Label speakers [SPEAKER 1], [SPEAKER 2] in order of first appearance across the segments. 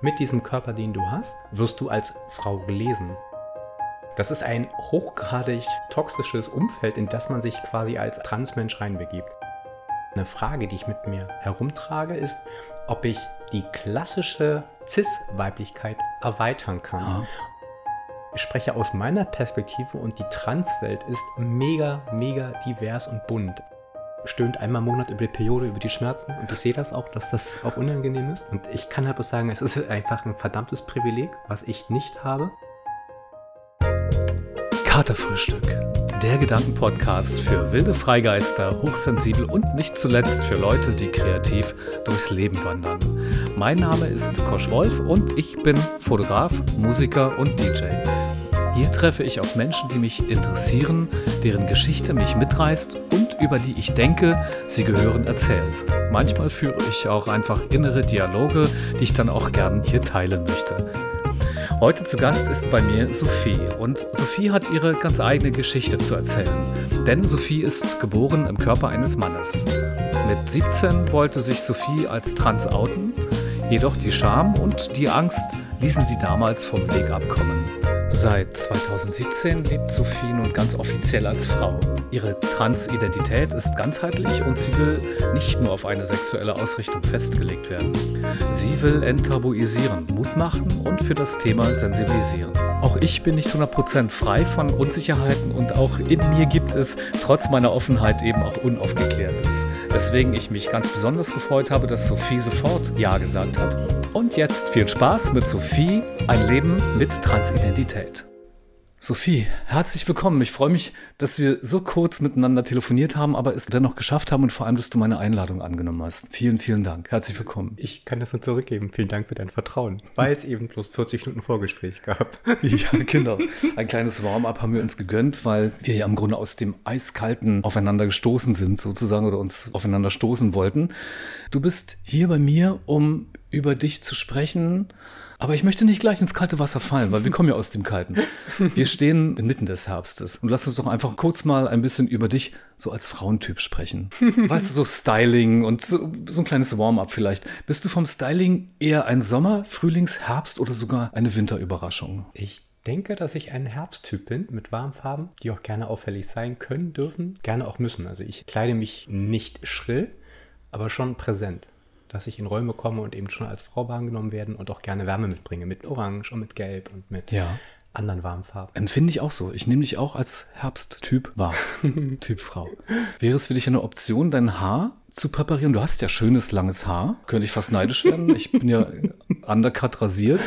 [SPEAKER 1] Mit diesem Körper, den du hast, wirst du als Frau gelesen. Das ist ein hochgradig toxisches Umfeld, in das man sich quasi als Transmensch reinbegibt. Eine Frage, die ich mit mir herumtrage, ist, ob ich die klassische Cis-Weiblichkeit erweitern kann.
[SPEAKER 2] Ja.
[SPEAKER 1] Ich spreche aus meiner Perspektive und die Transwelt ist mega, mega divers und bunt. Stöhnt einmal im Monat über die Periode, über die Schmerzen und ich sehe das auch, dass das auch unangenehm ist. Und ich kann halt bloß sagen, es ist einfach ein verdammtes Privileg, was ich nicht habe.
[SPEAKER 2] Katerfrühstück. Der Gedankenpodcast für wilde Freigeister, hochsensibel und nicht zuletzt für Leute, die kreativ durchs Leben wandern. Mein Name ist Kosch Wolf und ich bin Fotograf, Musiker und DJ. Hier treffe ich auf Menschen, die mich interessieren, deren Geschichte mich mitreißt und über die ich denke, sie gehören erzählt. Manchmal führe ich auch einfach innere Dialoge, die ich dann auch gern hier teilen möchte. Heute zu Gast ist bei mir Sophie und Sophie hat ihre ganz eigene Geschichte zu erzählen. Denn Sophie ist geboren im Körper eines Mannes. Mit 17 wollte sich Sophie als trans outen, jedoch die Scham und die Angst ließen sie damals vom Weg abkommen. Seit 2017 lebt Sophie nun ganz offiziell als Frau. Ihre Transidentität ist ganzheitlich und sie will nicht nur auf eine sexuelle Ausrichtung festgelegt werden. Sie will enttabuisieren, Mut machen und für das Thema sensibilisieren. Auch ich bin nicht 100% frei von Unsicherheiten und auch in mir gibt es trotz meiner Offenheit eben auch Unaufgeklärtes. Weswegen ich mich ganz besonders gefreut habe, dass Sophie sofort Ja gesagt hat. Und jetzt viel Spaß mit Sophie, ein Leben mit Transidentität. Sophie, herzlich willkommen. Ich freue mich, dass wir so kurz miteinander telefoniert haben, aber es dennoch geschafft haben und vor allem, dass du meine Einladung angenommen hast. Vielen, vielen Dank. Herzlich willkommen.
[SPEAKER 1] Ich kann das nur zurückgeben. Vielen Dank für dein Vertrauen, weil es eben bloß 40 Minuten Vorgespräch gab.
[SPEAKER 2] Ja, genau. Ein kleines Warm-up haben wir uns gegönnt, weil wir ja im Grunde aus dem eiskalten aufeinander gestoßen sind, sozusagen, oder uns aufeinander stoßen wollten. Du bist hier bei mir, um über dich zu sprechen. Aber ich möchte nicht gleich ins kalte Wasser fallen, weil wir kommen ja aus dem Kalten. Wir stehen inmitten des Herbstes. Und lass uns doch einfach kurz mal ein bisschen über dich so als Frauentyp sprechen. Weißt du, so Styling und so, so ein kleines Warm-up vielleicht. Bist du vom Styling eher ein Sommer-, Frühlings-, Herbst- oder sogar eine Winterüberraschung?
[SPEAKER 1] Ich denke, dass ich ein Herbsttyp bin mit warmen Farben, die auch gerne auffällig sein können, dürfen, gerne auch müssen. Also ich kleide mich nicht schrill, aber schon präsent dass ich in Räume komme und eben schon als Frau wahrgenommen werden und auch gerne Wärme mitbringe mit Orange und mit Gelb und mit
[SPEAKER 2] Ja.
[SPEAKER 1] Anderen warmen Farben.
[SPEAKER 2] Empfinde ich auch so. Ich nehme dich auch als Herbsttyp wahr. typ Frau. Wäre es für dich eine Option, dein Haar zu präparieren? Du hast ja schönes, langes Haar. Könnte ich fast neidisch werden. Ich bin ja undercut rasiert.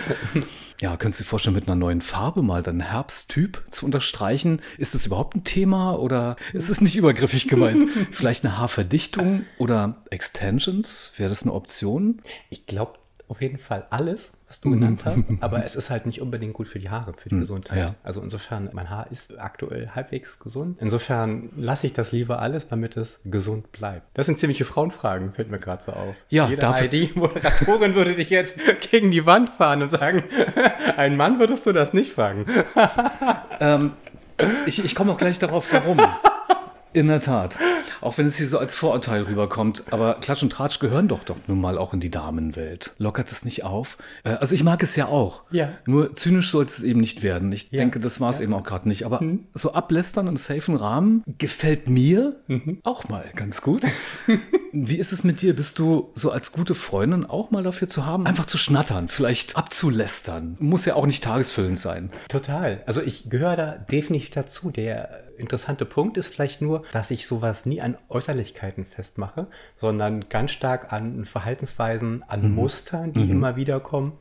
[SPEAKER 2] Ja, könntest du dir vorstellen, mit einer neuen Farbe mal deinen Herbsttyp zu unterstreichen? Ist das überhaupt ein Thema oder ist es nicht übergriffig gemeint? Vielleicht eine Haarverdichtung oder Extensions? Wäre das eine Option?
[SPEAKER 1] Ich glaube auf jeden Fall alles, was du genannt hast, aber es ist halt nicht unbedingt gut für die Haare, für die Gesundheit.
[SPEAKER 2] ja.
[SPEAKER 1] Also insofern, mein Haar ist aktuell halbwegs gesund. Insofern lasse ich das lieber alles, damit es gesund bleibt. Das sind ziemliche Frauenfragen, fällt mir gerade so auf.
[SPEAKER 2] Ja,
[SPEAKER 1] Jede ID-Moderatorin würde dich jetzt gegen die Wand fahren und sagen, ein Mann würdest du das nicht fragen.
[SPEAKER 2] Ähm, ich, ich komme auch gleich darauf, warum. In der Tat. Auch wenn es hier so als Vorurteil rüberkommt. Aber Klatsch und Tratsch gehören doch doch nun mal auch in die Damenwelt. Lockert es nicht auf? Äh, also ich mag es ja auch.
[SPEAKER 1] Ja.
[SPEAKER 2] Nur zynisch sollte es eben nicht werden. Ich
[SPEAKER 1] Ja.
[SPEAKER 2] denke, das war es
[SPEAKER 1] Ja.
[SPEAKER 2] eben auch gerade nicht. Aber so ablästern im safen Rahmen gefällt mir auch mal ganz gut. Wie ist es mit dir? Bist du so als gute Freundin auch mal dafür zu haben? Einfach zu schnattern, vielleicht abzulästern. Muss ja auch nicht tagesfüllend sein.
[SPEAKER 1] Total. Also ich gehöre da definitiv dazu. Der interessante Punkt ist vielleicht nur, dass ich sowas nie an Äußerlichkeiten festmache, sondern ganz stark an Verhaltensweisen, an Mustern, die immer wieder kommen,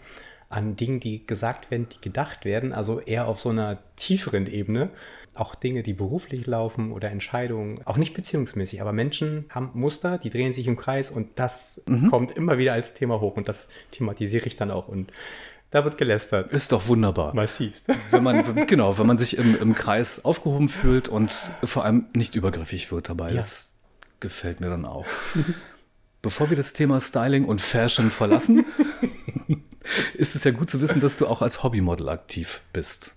[SPEAKER 1] an Dingen, die gesagt werden, die gedacht werden, also eher auf so einer tieferen Ebene. Auch Dinge, die beruflich laufen oder Entscheidungen, auch nicht beziehungsmäßig, aber Menschen haben Muster, die drehen sich im Kreis und das kommt immer wieder als Thema hoch und das thematisiere ich dann auch. Und da wird gelästert.
[SPEAKER 2] Ist doch wunderbar.
[SPEAKER 1] Massivst.
[SPEAKER 2] wenn man, genau, wenn man sich im, im Kreis aufgehoben fühlt und vor allem nicht übergriffig wird dabei.
[SPEAKER 1] Ja.
[SPEAKER 2] Das gefällt mir dann auch. Bevor wir das Thema Styling und Fashion verlassen, ist es ja gut zu wissen, dass du auch als Hobbymodel aktiv bist.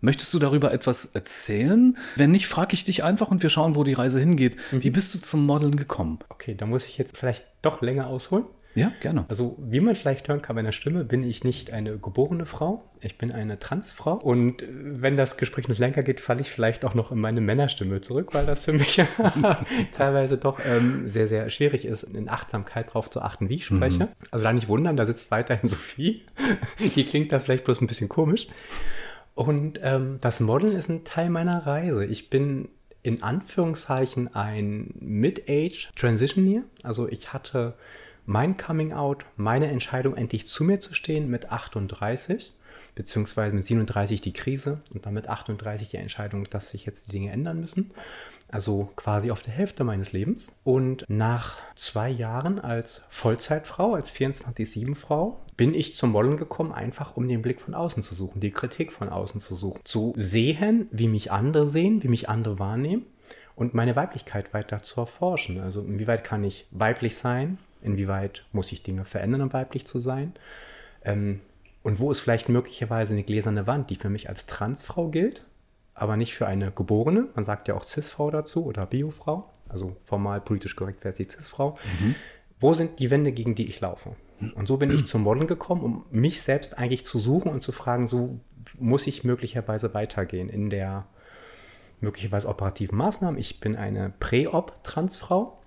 [SPEAKER 2] Möchtest du darüber etwas erzählen? Wenn nicht, frage ich dich einfach und wir schauen, wo die Reise hingeht. Wie bist du zum Modeln gekommen?
[SPEAKER 1] Okay, da muss ich jetzt vielleicht doch länger ausholen.
[SPEAKER 2] Ja, gerne.
[SPEAKER 1] Also, wie man vielleicht hören kann bei der Stimme, bin ich nicht eine geborene Frau. Ich bin eine Transfrau. Und äh, wenn das Gespräch noch länger geht, falle ich vielleicht auch noch in meine Männerstimme zurück, weil das für mich teilweise doch ähm, sehr, sehr schwierig ist, in Achtsamkeit darauf zu achten, wie ich spreche. Mhm. Also, da nicht wundern, da sitzt weiterhin Sophie. Die klingt da vielleicht bloß ein bisschen komisch. Und ähm, das Modeln ist ein Teil meiner Reise. Ich bin in Anführungszeichen ein Mid-Age Transitioneer. Also ich hatte mein Coming Out, meine Entscheidung, endlich zu mir zu stehen mit 38, beziehungsweise mit 37 die Krise und dann mit 38 die Entscheidung, dass sich jetzt die Dinge ändern müssen. Also quasi auf der Hälfte meines Lebens. Und nach zwei Jahren als Vollzeitfrau, als 24-7-Frau, bin ich zum Modeln gekommen, einfach um den Blick von außen zu suchen, die Kritik von außen zu suchen. Zu sehen, wie mich andere sehen, wie mich andere wahrnehmen und meine Weiblichkeit weiter zu erforschen. Also inwieweit kann ich weiblich sein, inwieweit muss ich Dinge verändern, um weiblich zu sein. Ähm, und wo ist vielleicht möglicherweise eine gläserne Wand, die für mich als Transfrau gilt, aber nicht für eine geborene, man sagt ja auch Cis-Frau dazu oder Biofrau, also formal politisch korrekt wäre es die Cis-Frau. Mhm. Wo sind die Wände, gegen die ich laufe? Und so bin ich zum Modeln gekommen, um mich selbst eigentlich zu suchen und zu fragen, so muss ich möglicherweise weitergehen in der möglicherweise operativen Maßnahmen. Ich bin eine Prä-Op-Transfrau.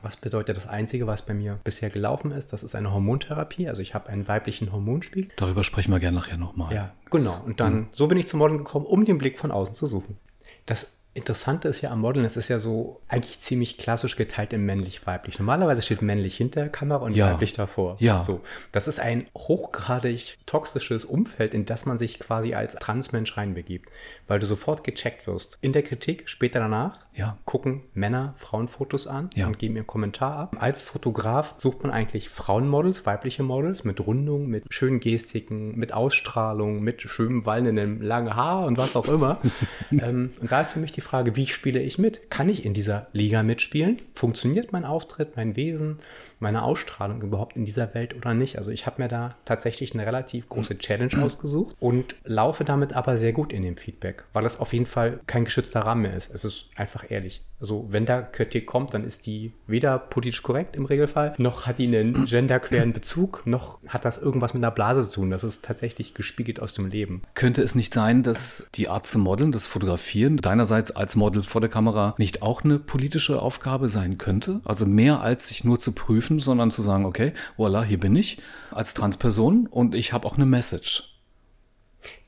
[SPEAKER 1] Was bedeutet das Einzige, was bei mir bisher gelaufen ist? Das ist eine Hormontherapie. Also ich habe einen weiblichen Hormonspiegel.
[SPEAKER 2] Darüber sprechen wir gerne nachher nochmal.
[SPEAKER 1] Ja, genau. Und dann, mhm. so bin ich zum Modeln gekommen, um den Blick von außen zu suchen. Das Interessante ist ja am Modeln, es ist ja so eigentlich ziemlich klassisch geteilt in männlich-weiblich. Normalerweise steht männlich hinter der Kamera und ja. weiblich davor.
[SPEAKER 2] Ja.
[SPEAKER 1] So, das ist ein hochgradig toxisches Umfeld, in das man sich quasi als Transmensch reinbegibt, weil du sofort gecheckt wirst. In der Kritik, später danach,
[SPEAKER 2] ja.
[SPEAKER 1] gucken Männer Frauenfotos an
[SPEAKER 2] ja.
[SPEAKER 1] und geben ihren Kommentar ab. Als Fotograf sucht man eigentlich Frauenmodels, weibliche Models mit Rundung, mit schönen Gestiken, mit Ausstrahlung, mit schönem wallendem langen Haar und was auch immer. ähm, und da ist für mich die Frage, wie spiele ich mit? Kann ich in dieser Liga mitspielen? Funktioniert mein Auftritt, mein Wesen, meine Ausstrahlung überhaupt in dieser Welt oder nicht? Also ich habe mir da tatsächlich eine relativ große Challenge ausgesucht und laufe damit aber sehr gut in dem Feedback, weil es auf jeden Fall kein geschützter Rahmen mehr ist. Es ist einfach ehrlich. Also wenn da Kritik kommt, dann ist die weder politisch korrekt im Regelfall, noch hat die einen genderqueren Bezug, noch hat das irgendwas mit einer Blase zu tun. Das ist tatsächlich gespiegelt aus dem Leben.
[SPEAKER 2] Könnte es nicht sein, dass die Art zu modeln, das Fotografieren deinerseits als Model vor der Kamera nicht auch eine politische Aufgabe sein könnte? Also mehr als sich nur zu prüfen, sondern zu sagen, okay, voilà, hier bin ich als Transperson und ich habe auch eine Message.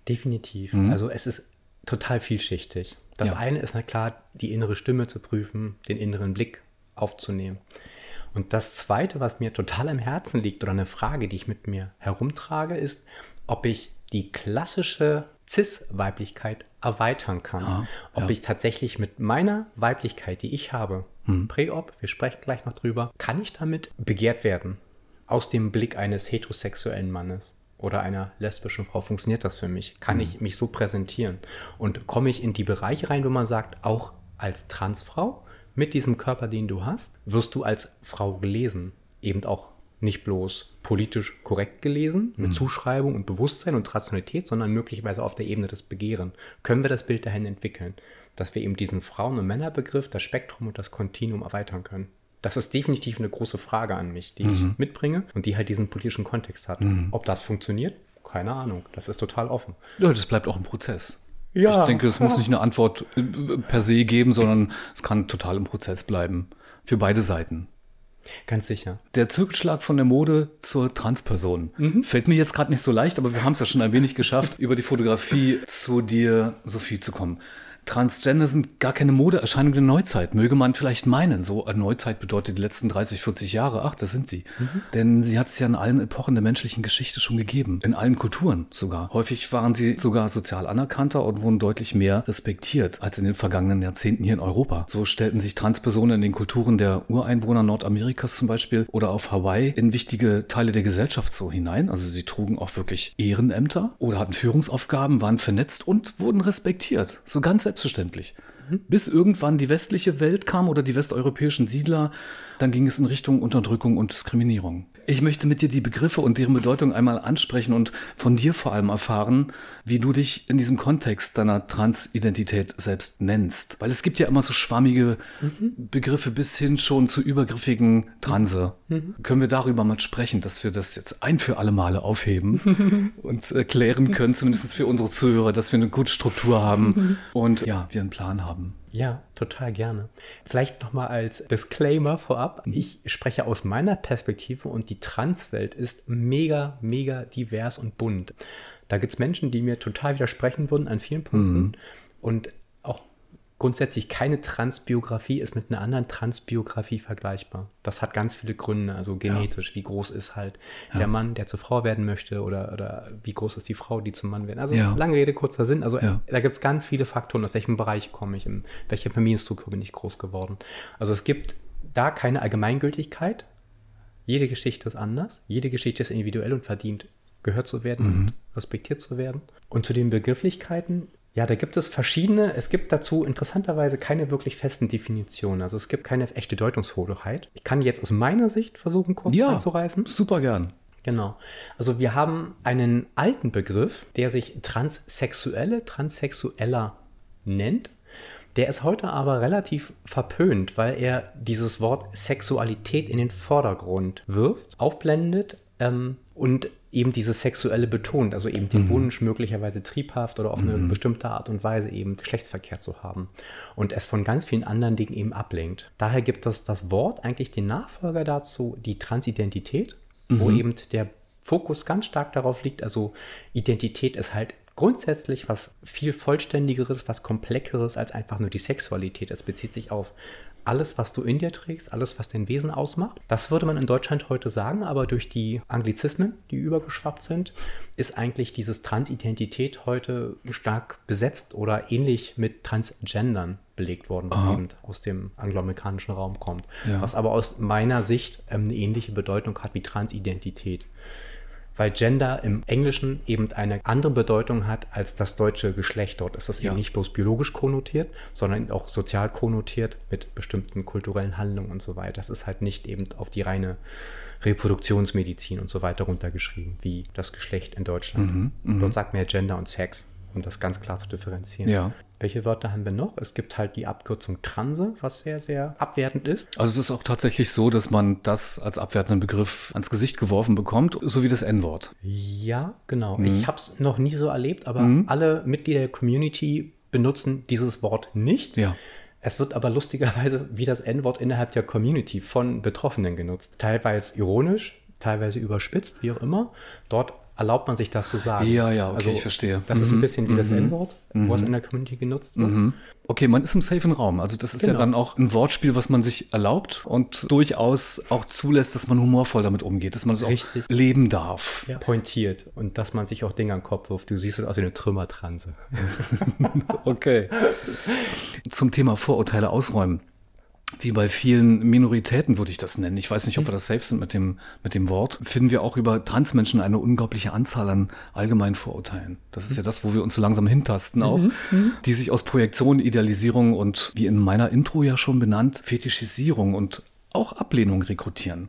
[SPEAKER 1] Definitiv. Mhm. Also es ist total vielschichtig. Das ja. eine ist na klar, die innere Stimme zu prüfen, den inneren Blick aufzunehmen. Und das zweite, was mir total am Herzen liegt oder eine Frage, die ich mit mir herumtrage, ist, ob ich die klassische Cis-Weiblichkeit erweitern kann. Ja, ob ja. ich tatsächlich mit meiner Weiblichkeit, die ich habe, hm. Prä-Op, wir sprechen gleich noch drüber, kann ich damit begehrt werden? Aus dem Blick eines heterosexuellen Mannes oder einer lesbischen Frau funktioniert das für mich? Kann mhm. ich mich so präsentieren? Und komme ich in die Bereiche rein, wo man sagt, auch als Transfrau mit diesem Körper, den du hast, wirst du als Frau gelesen. Eben auch nicht bloß politisch korrekt gelesen, mit mhm. Zuschreibung und Bewusstsein und Rationalität, sondern möglicherweise auf der Ebene des Begehren. Können wir das Bild dahin entwickeln, dass wir eben diesen Frauen- und Männerbegriff, das Spektrum und das Kontinuum erweitern können? Das ist definitiv eine große Frage an mich, die mhm. ich mitbringe und die halt diesen politischen Kontext hat. Mhm. Ob das funktioniert? Keine Ahnung. Das ist total offen.
[SPEAKER 2] Ja, das bleibt auch ein Prozess. Ja, ich denke, es ja. muss nicht eine Antwort äh, per se geben, sondern es kann total im Prozess bleiben. Für beide Seiten.
[SPEAKER 1] Ganz sicher.
[SPEAKER 2] Der Zirkelschlag von der Mode zur Transperson. Mhm. Fällt mir jetzt gerade nicht so leicht, aber wir haben es ja schon ein wenig geschafft, über die Fotografie zu dir, Sophie, zu kommen. Transgender sind gar keine Modeerscheinung der Neuzeit, möge man vielleicht meinen. So eine Neuzeit bedeutet die letzten 30, 40 Jahre. Ach, das sind sie. Mhm. Denn sie hat es ja in allen Epochen der menschlichen Geschichte schon gegeben. In allen Kulturen sogar. Häufig waren sie sogar sozial anerkannter und wurden deutlich mehr respektiert als in den vergangenen Jahrzehnten hier in Europa. So stellten sich Transpersonen in den Kulturen der Ureinwohner Nordamerikas zum Beispiel oder auf Hawaii in wichtige Teile der Gesellschaft so hinein. Also sie trugen auch wirklich Ehrenämter oder hatten Führungsaufgaben, waren vernetzt und wurden respektiert. So ganz selbstverständlich. Bis irgendwann die westliche Welt kam oder die westeuropäischen Siedler, dann ging es in Richtung Unterdrückung und Diskriminierung. Ich möchte mit dir die Begriffe und deren Bedeutung einmal ansprechen und von dir vor allem erfahren, wie du dich in diesem Kontext deiner Transidentität selbst nennst. Weil es gibt ja immer so schwammige mhm. Begriffe bis hin schon zu übergriffigen Transe. Mhm. Können wir darüber mal sprechen, dass wir das jetzt ein für alle Male aufheben und erklären können, zumindest für unsere Zuhörer, dass wir eine gute Struktur haben und ja, wir einen Plan haben.
[SPEAKER 1] Ja, total gerne. Vielleicht nochmal als Disclaimer vorab. Mhm. Ich spreche aus meiner Perspektive und die Transwelt ist mega, mega divers und bunt. Da gibt es Menschen, die mir total widersprechen würden an vielen Punkten. Mhm. Und grundsätzlich keine Transbiografie ist mit einer anderen Transbiografie vergleichbar. Das hat ganz viele Gründe, also genetisch, ja. wie groß ist halt ja. der Mann, der zur Frau werden möchte oder, oder wie groß ist die Frau, die zum Mann werden. Also ja. lange Rede, kurzer Sinn. Also da gibt es ganz viele Faktoren, aus welchem Bereich komme ich, in welcher Familienstruktur bin ich groß geworden. Also es gibt da keine Allgemeingültigkeit. Jede Geschichte ist anders, jede Geschichte ist individuell und verdient gehört zu werden mhm. und respektiert zu werden. Und zu den Begrifflichkeiten, ja, da gibt es verschiedene. Es gibt dazu interessanterweise keine wirklich festen Definitionen. Also es gibt keine echte Deutungshoheit. Ich kann jetzt aus meiner Sicht versuchen, kurz ja, anzureißen.
[SPEAKER 2] Super gern.
[SPEAKER 1] Genau. Also wir haben einen alten Begriff, der sich Transsexuelle, Transsexueller nennt. Der ist heute aber relativ verpönt, weil er dieses Wort Sexualität in den Vordergrund wirft, aufblendet ähm, und eben dieses Sexuelle betont, also eben den mhm. Wunsch, möglicherweise triebhaft oder auf eine mhm. bestimmte Art und Weise eben Geschlechtsverkehr zu haben und es von ganz vielen anderen Dingen eben ablenkt. Daher gibt es das Wort eigentlich den Nachfolger dazu, die Transidentität, mhm. wo eben der Fokus ganz stark darauf liegt, also Identität ist halt grundsätzlich was viel vollständigeres, was komplexeres als einfach nur die Sexualität. Es bezieht sich auf alles, was du in dir trägst, alles, was dein Wesen ausmacht. Das würde man in Deutschland heute sagen, aber durch die Anglizismen, die übergeschwappt sind, ist eigentlich dieses Transidentität heute stark besetzt oder ähnlich mit Transgendern belegt worden, was Aha. eben aus dem angloamerikanischen Raum kommt. Ja. Was aber aus meiner Sicht ähm, eine ähnliche Bedeutung hat wie Transidentität weil Gender im Englischen eben eine andere Bedeutung hat als das deutsche Geschlecht. Dort ist das ja. eben nicht bloß biologisch konnotiert, sondern auch sozial konnotiert mit bestimmten kulturellen Handlungen und so weiter. Das ist halt nicht eben auf die reine Reproduktionsmedizin und so weiter runtergeschrieben, wie das Geschlecht in Deutschland. Mhm, mhm. Dort sagt man ja Gender und Sex um das ganz klar zu differenzieren. Ja. Welche Wörter haben wir noch? Es gibt halt die Abkürzung Transe, was sehr, sehr abwertend ist.
[SPEAKER 2] Also es ist auch tatsächlich so, dass man das als abwertenden Begriff ans Gesicht geworfen bekommt, so wie das N-Wort.
[SPEAKER 1] Ja, genau. Mhm. Ich habe es noch nie so erlebt, aber mhm. alle Mitglieder der Community benutzen dieses Wort nicht. Ja. Es wird aber lustigerweise wie das N-Wort innerhalb der Community von Betroffenen genutzt. Teilweise ironisch, teilweise überspitzt, wie auch immer. Dort erlaubt man sich das zu sagen.
[SPEAKER 2] Ja, ja, okay, also, ich verstehe.
[SPEAKER 1] Das mhm. ist ein mhm. bisschen wie mhm. das N-Wort, mhm. was in der Community genutzt wird. Mhm.
[SPEAKER 2] Okay, man ist im safen Raum. Also das ist genau. ja dann auch ein Wortspiel, was man sich erlaubt und durchaus auch zulässt, dass man humorvoll damit umgeht, dass man es Richtig. auch leben darf.
[SPEAKER 1] Ja. Pointiert und dass man sich auch Dinge an den Kopf wirft. Du siehst aus wie eine Trümmertranse.
[SPEAKER 2] okay. Zum Thema Vorurteile ausräumen wie bei vielen Minoritäten würde ich das nennen. Ich weiß nicht, ob wir das safe sind mit dem, mit dem Wort. Finden wir auch über Transmenschen eine unglaubliche Anzahl an allgemeinen Vorurteilen. Das ist ja das, wo wir uns so langsam hintasten auch, mhm. mhm. die sich aus Projektion, Idealisierung und wie in meiner Intro ja schon benannt, Fetischisierung und auch Ablehnung rekrutieren.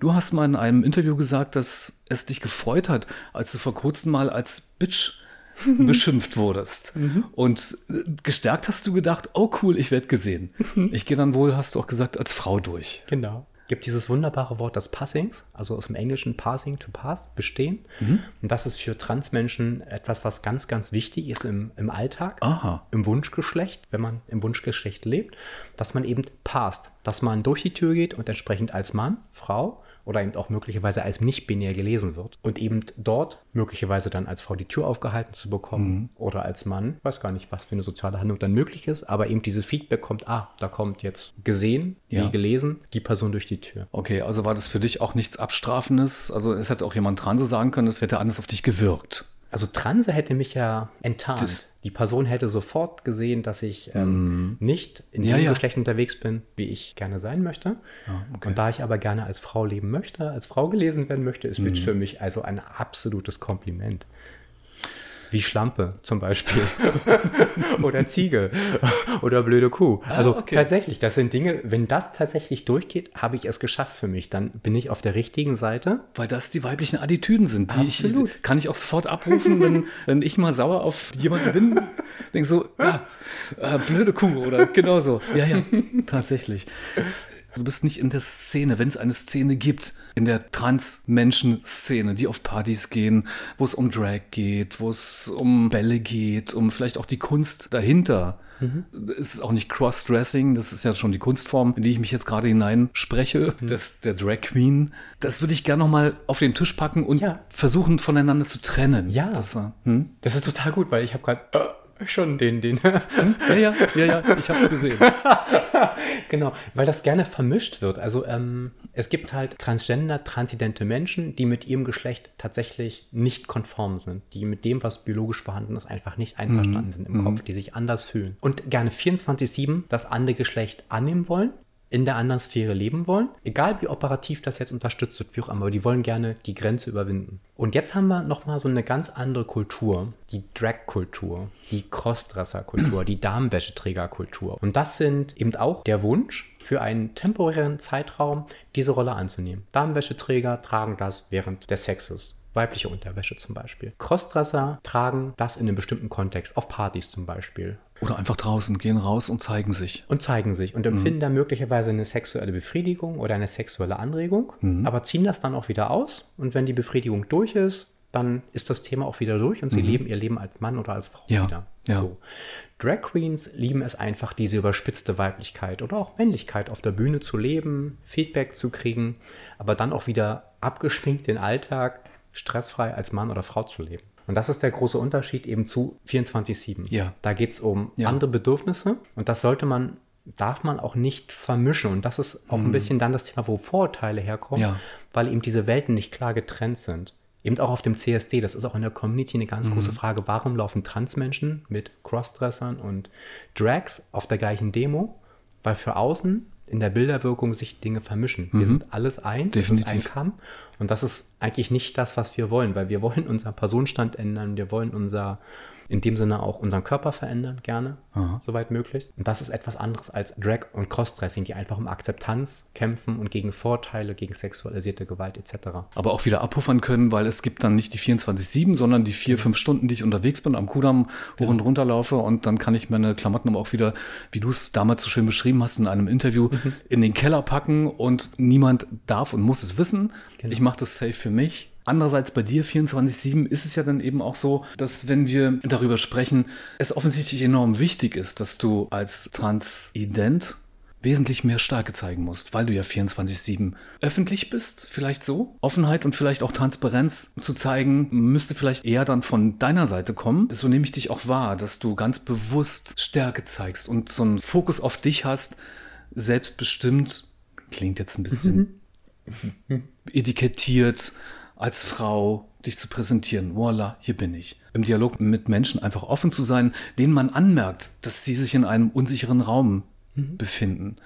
[SPEAKER 2] Du hast mal in einem Interview gesagt, dass es dich gefreut hat, als du vor kurzem mal als Bitch beschimpft wurdest. Mhm. Und äh, gestärkt hast du gedacht, oh cool, ich werde gesehen. Mhm. Ich gehe dann wohl, hast du auch gesagt, als Frau durch.
[SPEAKER 1] Genau. Gibt dieses wunderbare Wort des Passings, also aus dem Englischen Passing to Pass, bestehen. Mhm. Und das ist für Transmenschen etwas, was ganz, ganz wichtig ist im, im Alltag, Aha. im Wunschgeschlecht, wenn man im Wunschgeschlecht lebt, dass man eben passt, dass man durch die Tür geht und entsprechend als Mann, Frau oder eben auch möglicherweise als nicht-binär gelesen wird und eben dort möglicherweise dann als Frau die Tür aufgehalten zu bekommen mhm. oder als Mann, ich weiß gar nicht, was für eine soziale Handlung dann möglich ist, aber eben dieses Feedback kommt, ah, da kommt jetzt gesehen, ja. wie gelesen, die Person durch die Tür.
[SPEAKER 2] Okay, also war das für dich auch nichts Abstrafendes? Also es hätte auch jemand Transe sagen können, es hätte anders auf dich gewirkt.
[SPEAKER 1] Also Transe hätte mich ja enttarnt. Das die Person hätte sofort gesehen, dass ich ähm, mm. nicht in ja, dem ja. Geschlecht unterwegs bin, wie ich gerne sein möchte. Ah, okay. Und da ich aber gerne als Frau leben möchte, als Frau gelesen werden möchte, ist. Bitch für mich also ein absolutes Kompliment. Wie Schlampe zum Beispiel. oder Ziege. oder blöde Kuh.
[SPEAKER 2] Ah,
[SPEAKER 1] Also
[SPEAKER 2] okay.
[SPEAKER 1] tatsächlich, das sind Dinge, wenn das tatsächlich durchgeht, habe ich es geschafft für mich. Dann bin ich auf der richtigen Seite.
[SPEAKER 2] Weil das die weiblichen Attitüden sind, die
[SPEAKER 1] Absolut.
[SPEAKER 2] ich kann ich auch sofort abrufen, wenn, wenn ich mal sauer auf jemanden bin. Denk so, ja, äh, blöde Kuh oder genauso. Ja, ja, tatsächlich. Du bist nicht in der Szene, wenn es eine Szene gibt, in der Trans-Menschen-Szene, die auf Partys gehen, wo es um Drag geht, wo es um Bälle geht, um vielleicht auch die Kunst dahinter. Es ist auch nicht Cross-Dressing, das ist ja schon die Kunstform, in die ich mich jetzt gerade hineinspreche, das, der Drag Queen. Das würde ich gerne nochmal auf den Tisch packen und
[SPEAKER 1] Ja.
[SPEAKER 2] versuchen voneinander zu trennen.
[SPEAKER 1] Ja.
[SPEAKER 2] Das war, hm?
[SPEAKER 1] Das ist total gut, weil ich habe gerade äh, schon den, den.
[SPEAKER 2] Ja, ja, ja, ja, ich habe es gesehen.
[SPEAKER 1] genau, weil das gerne vermischt wird. Also ähm, es gibt halt transgender, transidente Menschen, die mit ihrem Geschlecht tatsächlich nicht konform sind, die mit dem, was biologisch vorhanden ist, einfach nicht einverstanden sind im Kopf, die sich anders fühlen und gerne 24/7 das andere Geschlecht annehmen wollen. In der anderen Sphäre leben wollen, egal wie operativ das jetzt unterstützt wird, wie auch immer, aber die wollen gerne die Grenze überwinden. Und jetzt haben wir nochmal so eine ganz andere Kultur, die Drag-Kultur, die Crossdresser-Kultur, die Damenwäscheträger-Kultur. Und das sind eben auch der Wunsch, für einen temporären Zeitraum diese Rolle anzunehmen. Damenwäscheträger tragen das während des Sexes. Weibliche Unterwäsche zum Beispiel. Crossdresser tragen das in einem bestimmten Kontext, auf Partys zum Beispiel.
[SPEAKER 2] Oder einfach draußen, gehen raus und zeigen sich.
[SPEAKER 1] Und zeigen sich und empfinden dann möglicherweise eine sexuelle Befriedigung oder eine sexuelle Anregung, aber ziehen das dann auch wieder aus. Und wenn die Befriedigung durch ist, dann ist das Thema auch wieder durch und sie leben ihr Leben als Mann oder als Frau
[SPEAKER 2] Ja,
[SPEAKER 1] wieder.
[SPEAKER 2] ja.
[SPEAKER 1] So. Drag Queens lieben es einfach, diese überspitzte Weiblichkeit oder auch Männlichkeit auf der Bühne zu leben, Feedback zu kriegen, aber dann auch wieder abgeschminkt den Alltag stressfrei als Mann oder Frau zu leben. Und das ist der große Unterschied eben zu 24-7.
[SPEAKER 2] Ja.
[SPEAKER 1] Da geht es um
[SPEAKER 2] Ja.
[SPEAKER 1] andere Bedürfnisse und das sollte man, darf man auch nicht vermischen. Und das ist auch ein bisschen dann das Thema, wo Vorurteile herkommen,
[SPEAKER 2] Ja.
[SPEAKER 1] weil eben diese Welten nicht klar getrennt sind. Eben auch auf dem CSD, das ist auch in der Community eine ganz große Frage, warum laufen Transmenschen mit Crossdressern und Drags auf der gleichen Demo? Weil für außen in der Bilderwirkung sich Dinge vermischen. Wir sind alles ein, ist ein
[SPEAKER 2] Definitiv.
[SPEAKER 1] Kamm. Und das ist eigentlich nicht das, was wir wollen, weil wir wollen unseren Personenstand ändern, wir wollen unser, in dem Sinne auch unseren Körper verändern, gerne, soweit möglich. Und das ist etwas anderes als Drag- und Crossdressing, die einfach um Akzeptanz kämpfen und gegen Vorteile, gegen sexualisierte Gewalt etc.
[SPEAKER 2] aber auch wieder abpuffern können, weil es gibt dann nicht die 24-7, sondern die vier, fünf Stunden, die ich unterwegs bin, am Kudamm hoch und runter laufe und dann kann ich meine Klamotten aber auch wieder, wie du es damals so schön beschrieben hast in einem Interview, in den Keller packen und niemand darf und muss es wissen. Ich mache das safe für mich. Andererseits bei dir 24-7 ist es ja dann eben auch so, dass wenn wir darüber sprechen, es offensichtlich enorm wichtig ist, dass du als Transident wesentlich mehr Stärke zeigen musst, weil du ja 24-7 öffentlich bist, vielleicht so. Offenheit und vielleicht auch Transparenz zu zeigen, müsste vielleicht eher dann von deiner Seite kommen. So nehme ich dich auch wahr, dass du ganz bewusst Stärke zeigst und so einen Fokus auf dich hast, selbstbestimmt, klingt jetzt ein bisschen etikettiert als Frau dich zu präsentieren. Voila, hier bin ich. Im Dialog mit Menschen einfach offen zu sein, denen man anmerkt, dass sie sich in einem unsicheren Raum befinden.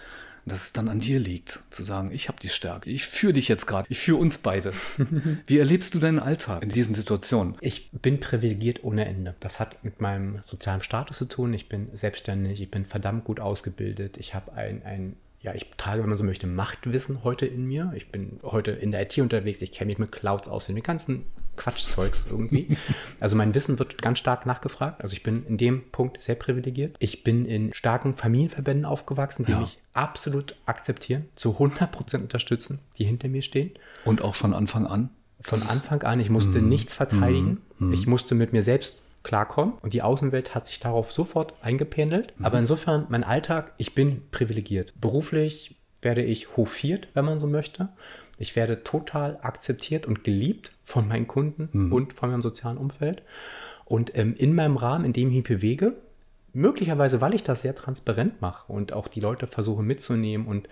[SPEAKER 2] Und dass es dann an dir liegt, zu sagen, ich habe die Stärke, ich führe dich jetzt gerade, ich führe uns beide. Wie erlebst du deinen Alltag in diesen Situationen?
[SPEAKER 1] Ich bin privilegiert ohne Ende. Das hat mit meinem sozialen Status zu tun. Ich bin selbstständig, ich bin verdammt gut ausgebildet. Ich habe ein, ein ja, ich trage, wenn man so möchte, Machtwissen heute in mir. Ich bin heute in der IT unterwegs, ich kenne mich mit Clouds aus, mit ganzen Quatschzeugs irgendwie. Also mein Wissen wird ganz stark nachgefragt. Also ich bin in dem Punkt sehr privilegiert. Ich bin in starken Familienverbänden aufgewachsen, die
[SPEAKER 2] Ja.
[SPEAKER 1] mich absolut akzeptieren, zu 100% unterstützen, die hinter mir stehen.
[SPEAKER 2] Und auch von Anfang an?
[SPEAKER 1] Von Anfang an, ich musste nichts verteidigen. Ich musste mit mir selbst klarkommen und die Außenwelt hat sich darauf sofort eingependelt. Aber insofern, mein Alltag, ich bin privilegiert. Beruflich werde ich hofiert, wenn man so möchte. Ich werde total akzeptiert und geliebt von meinen Kunden und von meinem sozialen Umfeld. Und ähm, in meinem Rahmen, in dem ich mich bewege, möglicherweise, weil ich das sehr transparent mache und auch die Leute versuche mitzunehmen und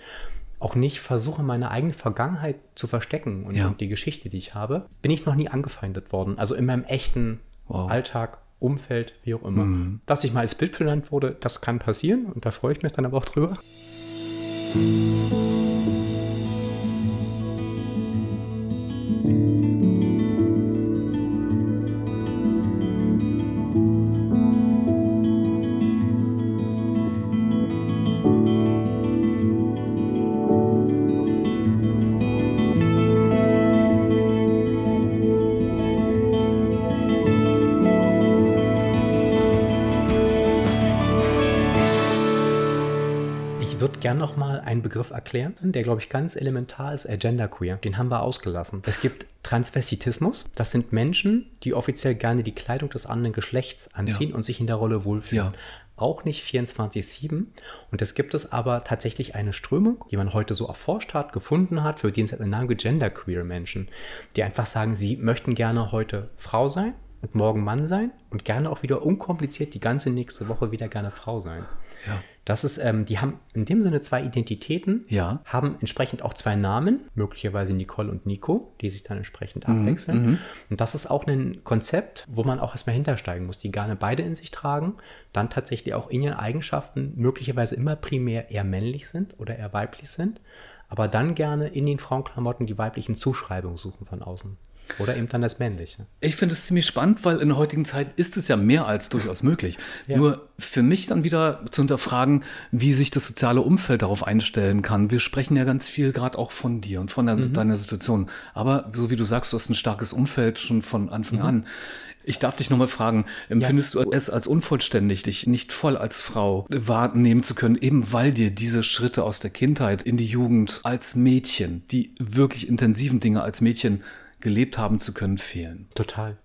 [SPEAKER 1] auch nicht versuche, meine eigene Vergangenheit zu verstecken und,
[SPEAKER 2] Ja.
[SPEAKER 1] und die Geschichte, die ich habe, bin ich noch nie angefeindet worden. Also in meinem echten
[SPEAKER 2] Wow.
[SPEAKER 1] Alltag, Umfeld, wie auch immer. Dass ich mal als Bild benannt wurde, das kann passieren und da freue ich mich dann aber auch drüber. gerne erklären, der, glaube ich, ganz elementar ist, Genderqueer. Den haben wir ausgelassen. Es gibt Transvestitismus. Das sind Menschen, die offiziell gerne die Kleidung des anderen Geschlechts anziehen ja. und sich in der Rolle wohlfühlen. Ja. Auch nicht 24-7. Und es gibt es aber tatsächlich eine Strömung, die man heute so erforscht hat, gefunden hat, für den es einen Namen gibt, Genderqueer Menschen, die einfach sagen, sie möchten gerne heute Frau sein und morgen Mann sein und gerne auch wieder unkompliziert die ganze nächste Woche wieder gerne Frau sein. Ja. Das ist, ähm, die haben in dem Sinne zwei Identitäten, ja. haben entsprechend auch zwei Namen, möglicherweise Nicole und Nico, die sich dann entsprechend mhm, abwechseln. Mhm. Und das ist auch ein Konzept, wo man auch erstmal hintersteigen muss, die gerne beide in sich tragen, dann tatsächlich auch in ihren Eigenschaften möglicherweise immer primär eher männlich sind oder eher weiblich sind, aber dann gerne in den Frauenklamotten die weiblichen Zuschreibungen suchen von außen. Oder eben dann das Männliche.
[SPEAKER 2] Ich finde es ziemlich spannend, weil in der heutigen Zeit ist es ja mehr als durchaus möglich. Ja. Nur für mich dann wieder zu hinterfragen, wie sich das soziale Umfeld darauf einstellen kann. Wir sprechen ja ganz viel gerade auch von dir und von der, mhm. deiner Situation. Aber so wie du sagst, du hast ein starkes Umfeld schon von Anfang mhm. an. Ich darf dich nochmal fragen, empfindest ja. du es als unvollständig, dich nicht voll als Frau wahrnehmen zu können, eben weil dir diese Schritte aus der Kindheit in die Jugend als Mädchen, die wirklich intensiven Dinge als Mädchen gelebt haben zu können, fehlen.
[SPEAKER 1] Total.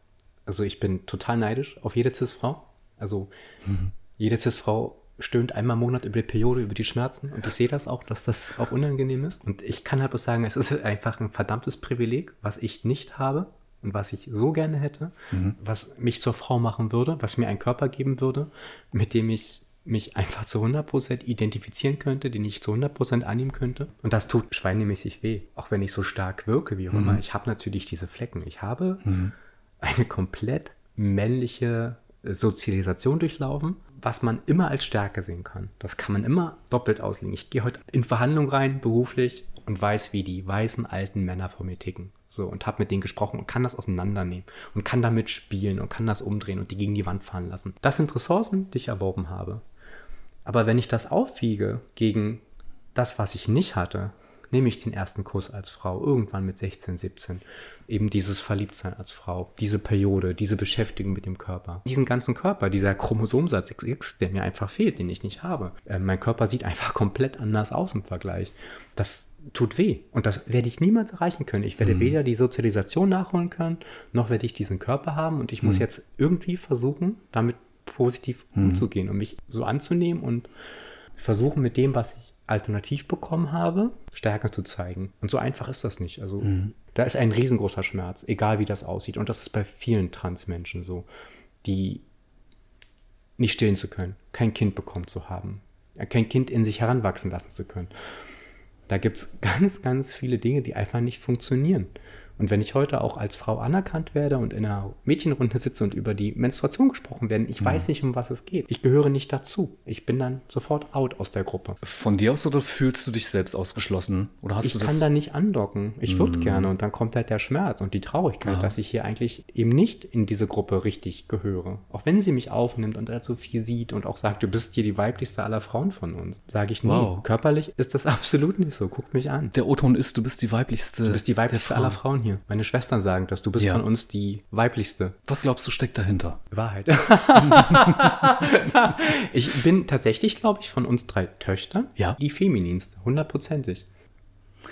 [SPEAKER 1] Also ich bin total neidisch auf jede Cis-Frau. Also mhm. jede Cis-Frau stöhnt einmal im Monat über die Periode, über die Schmerzen und ich sehe das auch, dass das auch unangenehm ist. Und ich kann halt bloß sagen, es ist einfach ein verdammtes Privileg, was ich nicht habe und was ich so gerne hätte, mhm. was mich zur Frau machen würde, was mir einen Körper geben würde, mit dem ich mich einfach zu 100% identifizieren könnte, den ich zu 100% annehmen könnte. Und das tut schweinemäßig weh, auch wenn ich so stark wirke, wie auch mhm. immer. Ich habe natürlich diese Flecken. Ich habe mhm. eine komplett männliche Sozialisation durchlaufen, was man immer als Stärke sehen kann. Das kann man immer doppelt auslegen. Ich gehe heute in Verhandlungen rein, beruflich, und weiß, wie die weißen alten Männer vor mir ticken. So, und habe mit denen gesprochen und kann das auseinandernehmen und kann damit spielen und kann das umdrehen und die gegen die Wand fahren lassen. Das sind Ressourcen, die ich erworben habe. Aber wenn ich das aufwiege gegen das, was ich nicht hatte, nämlich den ersten Kuss als Frau, irgendwann mit 16, 17, eben dieses Verliebtsein als Frau, diese Periode, diese Beschäftigung mit dem Körper, diesen ganzen Körper, dieser Chromosomsatz XX, der mir einfach fehlt, den ich nicht habe. Äh, mein Körper sieht einfach komplett anders aus im Vergleich. Das tut weh und das werde ich niemals erreichen können. Ich werde mhm. weder die Sozialisation nachholen können, noch werde ich diesen Körper haben und ich mhm. muss jetzt irgendwie versuchen, damit positiv mhm. umzugehen und mich so anzunehmen und versuchen mit dem, was ich alternativ bekommen habe, Stärke zu zeigen. Und so einfach ist das nicht. Also mhm. da ist ein riesengroßer Schmerz, egal wie das aussieht. Und das ist bei vielen Transmenschen so, die nicht stillen zu können, kein Kind bekommen zu haben, kein Kind in sich heranwachsen lassen zu können. Da gibt es ganz, ganz viele Dinge, die einfach nicht funktionieren. Und wenn ich heute auch als Frau anerkannt werde und in einer Mädchenrunde sitze und über die Menstruation gesprochen werden, ich ja. weiß nicht, um was es geht. Ich gehöre nicht dazu. Ich bin dann sofort out aus der Gruppe.
[SPEAKER 2] Von dir aus oder fühlst du dich selbst ausgeschlossen? Oder hast
[SPEAKER 1] ich
[SPEAKER 2] du
[SPEAKER 1] das? kann da nicht andocken. Ich würde mm. gerne und dann kommt halt der Schmerz und die Traurigkeit, ja. dass ich hier eigentlich eben nicht in diese Gruppe richtig gehöre. Auch wenn sie mich aufnimmt und dazu viel sieht und auch sagt, du bist hier die weiblichste aller Frauen von uns, sage ich, nee, wow. körperlich ist das absolut nicht so. Guck mich an.
[SPEAKER 2] Der O-Ton ist, du bist die weiblichste.
[SPEAKER 1] Du bist die weiblichste aller Frauen hier. Meine Schwestern sagen das. Du bist ja. von uns die weiblichste.
[SPEAKER 2] Was glaubst du steckt dahinter?
[SPEAKER 1] Wahrheit. ich bin tatsächlich, glaube ich, von uns drei Töchtern
[SPEAKER 2] ja.
[SPEAKER 1] die femininste. Hundertprozentig.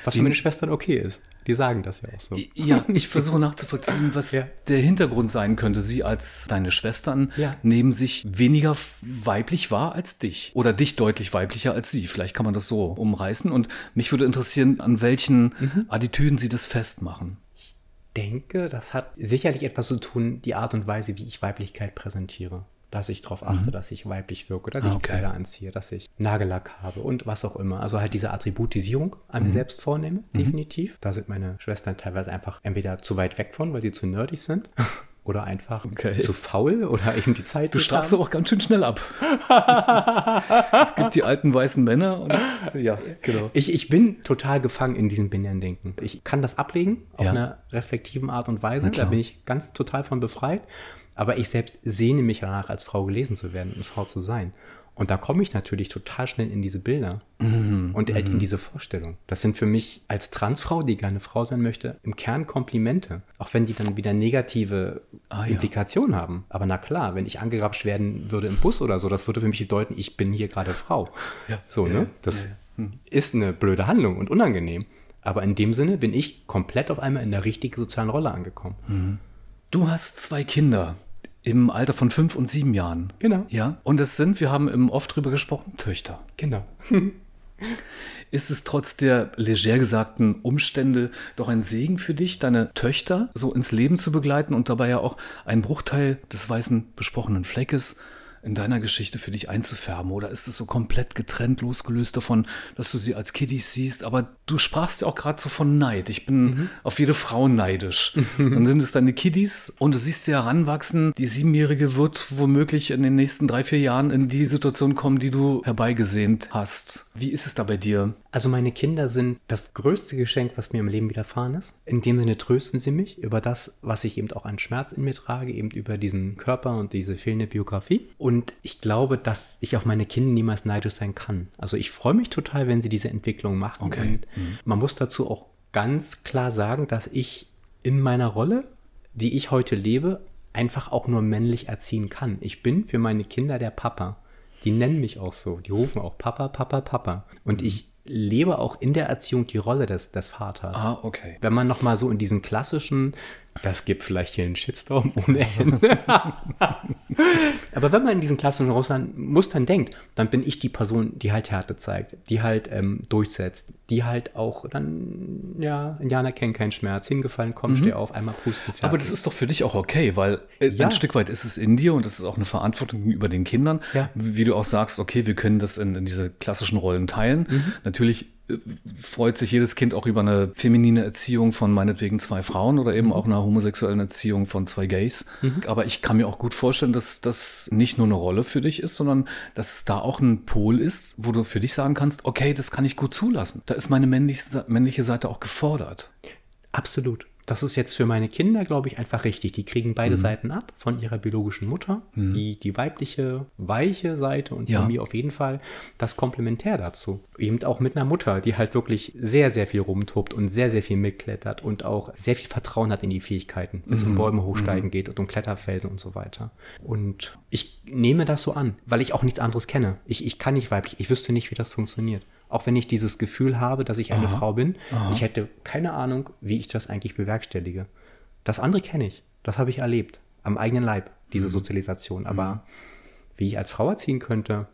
[SPEAKER 1] Was für meine Schwestern okay ist. Die sagen das ja auch so.
[SPEAKER 2] Ja, ich versuche nachzuvollziehen, was ja. der Hintergrund sein könnte. Sie als deine Schwestern ja. nehmen sich weniger weiblich wahr als dich. Oder dich deutlich weiblicher als sie. Vielleicht kann man das so umreißen. Und mich würde interessieren, an welchen mhm. Attitüden sie das festmachen
[SPEAKER 1] denke, das hat sicherlich etwas zu tun, die Art und Weise, wie ich Weiblichkeit präsentiere. Dass ich darauf achte, mhm. dass ich weiblich wirke, dass ah, ich okay. Kleider anziehe, dass ich Nagellack habe und was auch immer. Also halt diese Attributisierung an mhm. mir selbst vornehme, mhm. definitiv. Mhm. Da sind meine Schwestern teilweise einfach entweder zu weit weg von, weil sie zu nerdig sind oder einfach okay. zu faul oder eben die Zeit.
[SPEAKER 2] Du strafst auch ganz schön schnell ab. es gibt die alten weißen Männer. Und,
[SPEAKER 1] ja, genau. Ich, ich bin total gefangen in diesem Binären-Denken. Ich kann das ablegen auf ja. einer reflektiven Art und Weise. Da bin ich ganz total von befreit. Aber ich selbst sehne mich danach, als Frau gelesen zu werden und Frau zu sein. Und da komme ich natürlich total schnell in diese Bilder mhm, und halt in mhm. diese Vorstellung. Das sind für mich als Transfrau, die gerne Frau sein möchte, im Kern Komplimente. Auch wenn die dann wieder negative ah, Implikationen ja. haben. Aber na klar, wenn ich angerapscht werden würde im Bus oder so, das würde für mich bedeuten, ich bin hier gerade Frau. Ja. So, ne? Das, ist eine blöde Handlung und unangenehm. Aber in dem Sinne bin ich komplett auf einmal in der richtigen sozialen Rolle angekommen.
[SPEAKER 2] Du hast zwei Kinder im Alter von fünf und sieben Jahren.
[SPEAKER 1] Genau.
[SPEAKER 2] Ja. Und es sind, wir haben im oft drüber gesprochen, Töchter.
[SPEAKER 1] Genau.
[SPEAKER 2] Ist es trotz der leger gesagten Umstände doch ein Segen für dich, deine Töchter so ins Leben zu begleiten und dabei ja auch einen Bruchteil des weißen besprochenen Fleckes in deiner Geschichte für dich einzufärben? Oder ist es so komplett getrennt, losgelöst davon, dass du sie als Kiddies siehst? Aber du sprachst ja auch gerade so von Neid. Ich bin mhm. auf jede Frau neidisch. Dann sind es deine Kiddies und du siehst sie heranwachsen. Die Siebenjährige wird womöglich in den nächsten drei, vier Jahren in die Situation kommen, die du herbeigesehnt hast. Wie ist es da bei dir?
[SPEAKER 1] Also meine Kinder sind das größte Geschenk, was mir im Leben widerfahren ist. In dem Sinne trösten sie mich über das, was ich eben auch an Schmerz in mir trage, eben über diesen Körper und diese fehlende Biografie. Und ich glaube, dass ich auf meine Kinder niemals neidisch sein kann. Also ich freue mich total, wenn sie diese Entwicklung machen.
[SPEAKER 2] Okay.
[SPEAKER 1] Mhm. man muss dazu auch ganz klar sagen, dass ich in meiner Rolle, die ich heute lebe, einfach auch nur männlich erziehen kann. Ich bin für meine Kinder der Papa. Die nennen mich auch so. Die rufen auch Papa, Papa, Papa. Und mhm. ich lebe auch in der Erziehung die Rolle des, des Vaters.
[SPEAKER 2] Ah, okay.
[SPEAKER 1] Wenn man nochmal so in diesen klassischen, das gibt vielleicht hier einen Shitstorm ohne Ende. Aber wenn man in diesen klassischen Russland-Mustern denkt, dann bin ich die Person, die halt Härte zeigt, die halt ähm, durchsetzt, die halt auch dann, ja, Indianer kennen keinen Schmerz, hingefallen, komm, mhm. steh auf, einmal pusten,
[SPEAKER 2] fertig. Aber das ist doch für dich auch okay, weil äh, ja. ein Stück weit ist es in dir und es ist auch eine Verantwortung gegenüber den Kindern, ja. wie du auch sagst, okay, wir können das in, in diese klassischen Rollen teilen. Mhm. Natürlich freut sich jedes Kind auch über eine feminine Erziehung von meinetwegen zwei Frauen oder eben mhm. auch einer homosexuellen Erziehung von zwei Gays. Mhm. Aber ich kann mir auch gut vorstellen, dass das nicht nur eine Rolle für dich ist, sondern dass es da auch ein Pol ist, wo du für dich sagen kannst, okay, das kann ich gut zulassen. Da ist meine männliche Seite auch gefordert.
[SPEAKER 1] Absolut das ist jetzt für meine Kinder, glaube ich, einfach richtig. Die kriegen beide mhm. Seiten ab von ihrer biologischen Mutter, mhm. die, die weibliche, weiche Seite und ja. von mir auf jeden Fall das Komplementär dazu. Eben auch mit einer Mutter, die halt wirklich sehr, sehr viel rumtobt und sehr, sehr viel mitklettert und auch sehr viel Vertrauen hat in die Fähigkeiten, wenn es um mhm. Bäume hochsteigen mhm. geht und um Kletterfelsen und so weiter. Und ich nehme das so an, weil ich auch nichts anderes kenne. Ich, ich kann nicht weiblich, ich wüsste nicht, wie das funktioniert. Auch wenn ich dieses Gefühl habe, dass ich eine Aha. Frau bin, Aha. ich hätte keine Ahnung, wie ich das eigentlich bewerkstellige. Das andere kenne ich. Das habe ich erlebt. Am eigenen Leib, diese mhm. Sozialisation. Aber mhm. wie ich als Frau erziehen könnte,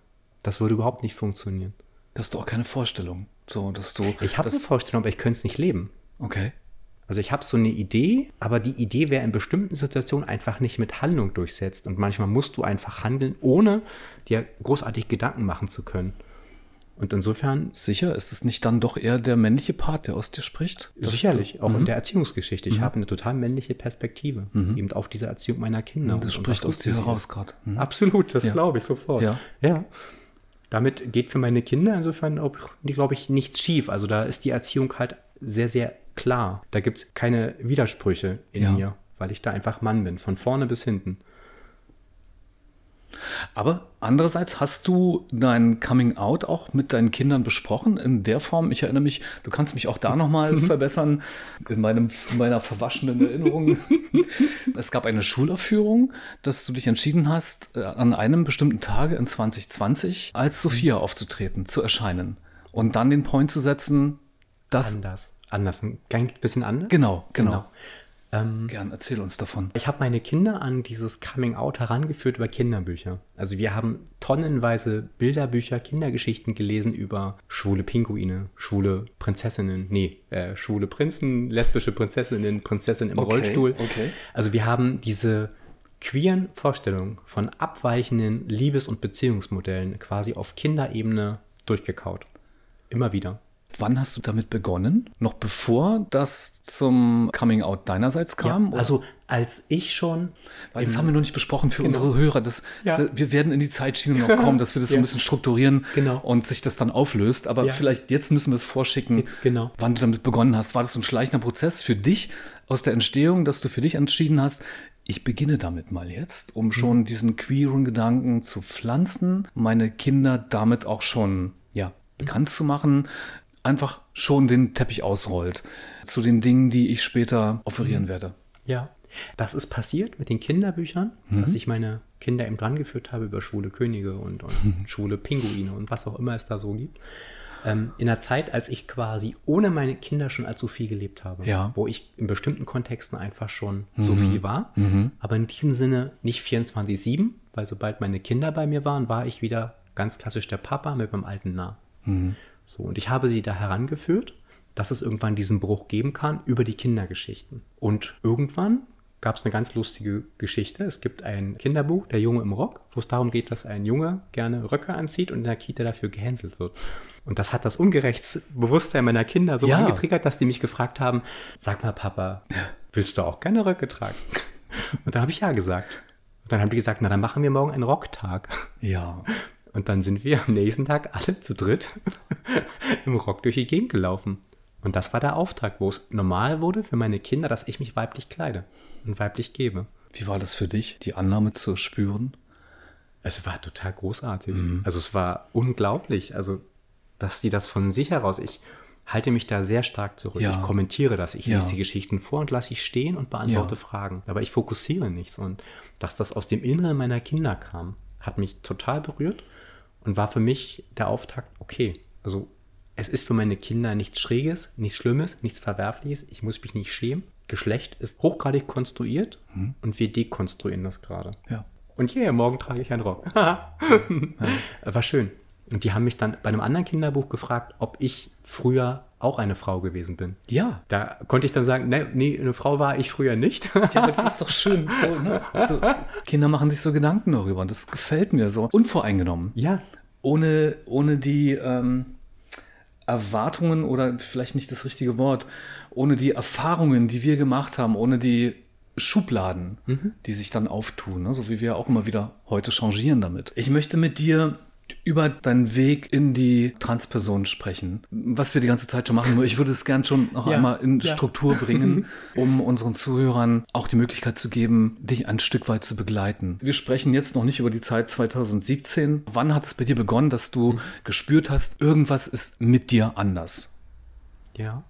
[SPEAKER 1] das würde überhaupt nicht funktionieren.
[SPEAKER 2] Das ist doch keine Vorstellung. So, dass du.
[SPEAKER 1] Ich habe eine Vorstellung, aber ich könnte es nicht leben.
[SPEAKER 2] Okay.
[SPEAKER 1] Also ich habe so eine Idee, aber die Idee wäre in bestimmten Situationen einfach nicht mit Handlung durchsetzt. Und manchmal musst du einfach handeln, ohne dir großartig Gedanken machen zu können. Und insofern.
[SPEAKER 2] Sicher, ist es nicht dann doch eher der männliche Part, der aus dir spricht?
[SPEAKER 1] Sicherlich, du, auch in mhm. der Erziehungsgeschichte. Ich mhm. habe eine total männliche Perspektive, mhm. eben auf diese Erziehung meiner Kinder.
[SPEAKER 2] Das und, spricht aus dir heraus gerade.
[SPEAKER 1] Absolut, das glaube ich sofort.
[SPEAKER 2] Ja.
[SPEAKER 1] ja. Damit geht für meine Kinder insofern, glaube ich, nichts schief. Also da ist die Erziehung halt sehr, sehr klar. Da gibt es keine Widersprüche in ja. mir, weil ich da einfach Mann bin, von vorne bis hinten.
[SPEAKER 2] Aber andererseits hast du dein Coming Out auch mit deinen Kindern besprochen in der Form. Ich erinnere mich, du kannst mich auch da nochmal mhm. verbessern in, meinem, in meiner verwaschenen Erinnerung. es gab eine Schulaufführung, dass du dich entschieden hast, äh, an einem bestimmten Tage in 2020 als Sophia mhm. aufzutreten, zu erscheinen und dann den Point zu setzen, dass.
[SPEAKER 1] Anders. Anders. Ein bisschen anders?
[SPEAKER 2] Genau, genau. genau.
[SPEAKER 1] Ähm,
[SPEAKER 2] Gern, erzähl uns davon.
[SPEAKER 1] Ich habe meine Kinder an dieses Coming Out herangeführt über Kinderbücher. Also wir haben tonnenweise Bilderbücher, Kindergeschichten gelesen über schwule Pinguine, schwule Prinzessinnen, nee, äh, schwule Prinzen, lesbische Prinzessinnen, Prinzessinnen im
[SPEAKER 2] okay,
[SPEAKER 1] Rollstuhl.
[SPEAKER 2] Okay.
[SPEAKER 1] Also wir haben diese queeren Vorstellungen von abweichenden Liebes- und Beziehungsmodellen quasi auf Kinderebene durchgekaut. Immer wieder.
[SPEAKER 2] Wann hast du damit begonnen? Noch bevor das zum Coming Out deinerseits kam?
[SPEAKER 1] Ja, also als ich schon.
[SPEAKER 2] Weil das haben wir noch nicht besprochen für genau. unsere Hörer. Das, ja. das, wir werden in die Zeitschiene noch kommen, dass wir das ja. so ein bisschen strukturieren
[SPEAKER 1] genau.
[SPEAKER 2] und sich das dann auflöst. Aber vielleicht jetzt müssen wir es vorschicken,
[SPEAKER 1] jetzt, genau.
[SPEAKER 2] wann du damit begonnen hast. War das ein schleichender Prozess für dich aus der Entstehung, dass du für dich entschieden hast, ich beginne damit mal jetzt, um schon mhm. diesen queeren Gedanken zu pflanzen, meine Kinder damit auch schon ja, bekannt zu machen, einfach schon den Teppich ausrollt zu den Dingen, die ich später offerieren mhm. werde.
[SPEAKER 1] Ja, das ist passiert mit den Kinderbüchern, mhm. dass ich meine Kinder eben dran geführt habe über schwule Könige und, und schwule Pinguine und was auch immer es da so gibt. ähm, in der Zeit, als ich quasi ohne meine Kinder schon allzu viel gelebt habe.
[SPEAKER 2] Ja.
[SPEAKER 1] Wo ich in bestimmten Kontexten einfach schon so viel war. Aber in diesem Sinne nicht 24-7, weil sobald meine Kinder bei mir waren, war ich wieder ganz klassisch der Papa mit meinem alten Nah. So, und ich habe sie da herangeführt, dass es irgendwann diesen Bruch geben kann über die Kindergeschichten. Und irgendwann gab es eine ganz lustige Geschichte. Es gibt ein Kinderbuch, Der Junge im Rock, wo es darum geht, dass ein Junge gerne Röcke anzieht und in der Kita dafür gehänselt wird. Und das hat das Ungerechtsbewusstsein meiner Kinder so
[SPEAKER 2] Ja.
[SPEAKER 1] angetriggert, dass die mich gefragt haben, sag mal Papa, willst du auch gerne Röcke tragen? Und dann habe ich ja gesagt. Und dann haben die gesagt, na dann machen wir morgen einen Rocktag.
[SPEAKER 2] Ja.
[SPEAKER 1] Und dann sind wir am nächsten Tag alle zu dritt im Rock durch die Gegend gelaufen. Und das war der Auftrag, wo es normal wurde für meine Kinder, dass ich mich weiblich kleide und weiblich gebe.
[SPEAKER 2] Wie war das für dich, die Annahme zu spüren?
[SPEAKER 1] Es war total großartig. Also es war unglaublich. Also, dass die das von sich heraus, ich halte mich da sehr stark zurück.
[SPEAKER 2] Ja.
[SPEAKER 1] Ich kommentiere das. Ich
[SPEAKER 2] Ja.
[SPEAKER 1] lese die Geschichten vor und lasse ich stehen und beantworte
[SPEAKER 2] Ja.
[SPEAKER 1] Fragen. Aber ich fokussiere nichts. Und dass das aus dem Inneren meiner Kinder kam, hat mich total berührt und war für mich der Auftakt, okay, also es ist für meine Kinder nichts Schräges, nichts Schlimmes, nichts Verwerfliches. Ich muss mich nicht schämen. Geschlecht ist hochgradig konstruiert und wir dekonstruieren das gerade.
[SPEAKER 2] Ja.
[SPEAKER 1] Und hier, morgen trage ich einen Rock. War schön. Und die haben mich dann bei einem anderen Kinderbuch gefragt, ob ich früher auch eine Frau gewesen bin.
[SPEAKER 2] Ja.
[SPEAKER 1] Da konnte ich dann sagen, nee, nee eine Frau war ich früher nicht.
[SPEAKER 2] Ja, aber das ist doch schön. So, ne? so, Kinder machen sich so Gedanken darüber und das gefällt mir so. Unvoreingenommen.
[SPEAKER 1] ja,
[SPEAKER 2] Ohne, ohne die ähm, Erwartungen oder vielleicht nicht das richtige Wort, ohne die Erfahrungen, die wir gemacht haben, ohne die Schubladen, die sich dann auftun, ne? so wie wir auch immer wieder heute changieren damit. Ich möchte mit dir über deinen Weg in die Transperson sprechen, was wir die ganze Zeit schon machen. Nur ich würde es gern schon noch
[SPEAKER 1] Ja,
[SPEAKER 2] einmal in
[SPEAKER 1] ja.
[SPEAKER 2] Struktur bringen, um unseren Zuhörern auch die Möglichkeit zu geben, dich ein Stück weit zu begleiten. Wir sprechen jetzt noch nicht über die Zeit 2017. Wann hat es bei dir begonnen, dass du gespürt hast, irgendwas ist mit dir anders?
[SPEAKER 1] ja.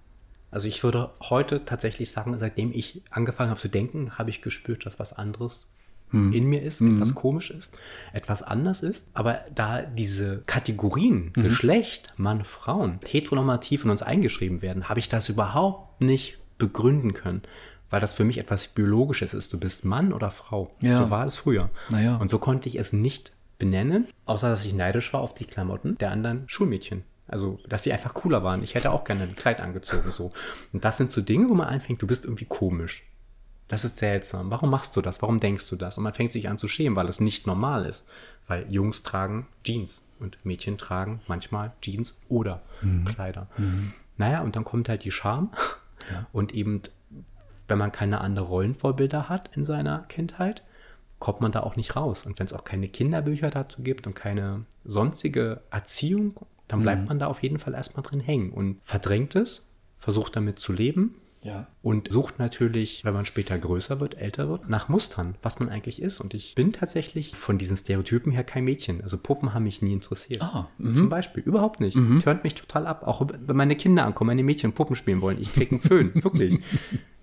[SPEAKER 1] Also ich würde heute tatsächlich sagen, seitdem ich angefangen habe zu denken, habe ich gespürt, dass was anderes in mir ist, etwas komisch ist, etwas anders ist. Aber da diese Kategorien, Geschlecht, Mann, Frauen, heteronormativ in uns eingeschrieben werden, habe ich das überhaupt nicht begründen können. Weil das für mich etwas Biologisches ist. Du bist Mann oder Frau.
[SPEAKER 2] Ja.
[SPEAKER 1] So war es früher.
[SPEAKER 2] Naja.
[SPEAKER 1] Und so konnte ich es nicht benennen, außer dass ich neidisch war auf die Klamotten der anderen Schulmädchen. Also, dass die einfach cooler waren. Ich hätte auch gerne ein Kleid angezogen, so. Und das sind so Dinge, wo man anfängt, du bist irgendwie komisch. Das ist seltsam. Warum machst du das? Warum denkst du das? Und man fängt sich an zu schämen, weil es nicht normal ist. Weil Jungs tragen Jeans und Mädchen tragen manchmal Jeans oder Kleider. Naja, und dann kommt halt die Scham. Und eben, wenn man keine anderen Rollenvorbilder hat in seiner Kindheit, kommt man da auch nicht raus. Und wenn es auch keine Kinderbücher dazu gibt und keine sonstige Erziehung, dann bleibt man da auf jeden Fall erstmal drin hängen und verdrängt es, versucht damit zu leben
[SPEAKER 2] Ja.
[SPEAKER 1] und sucht natürlich, wenn man später größer wird, älter wird, nach Mustern, was man eigentlich ist. Und ich bin tatsächlich von diesen Stereotypen her kein Mädchen. Also Puppen haben mich nie interessiert.
[SPEAKER 2] Ah,
[SPEAKER 1] Zum Beispiel. Überhaupt nicht. Tönt mich total ab. Auch wenn meine Kinder ankommen, meine Mädchen Puppen spielen wollen. Ich krieg einen Föhn. Wirklich.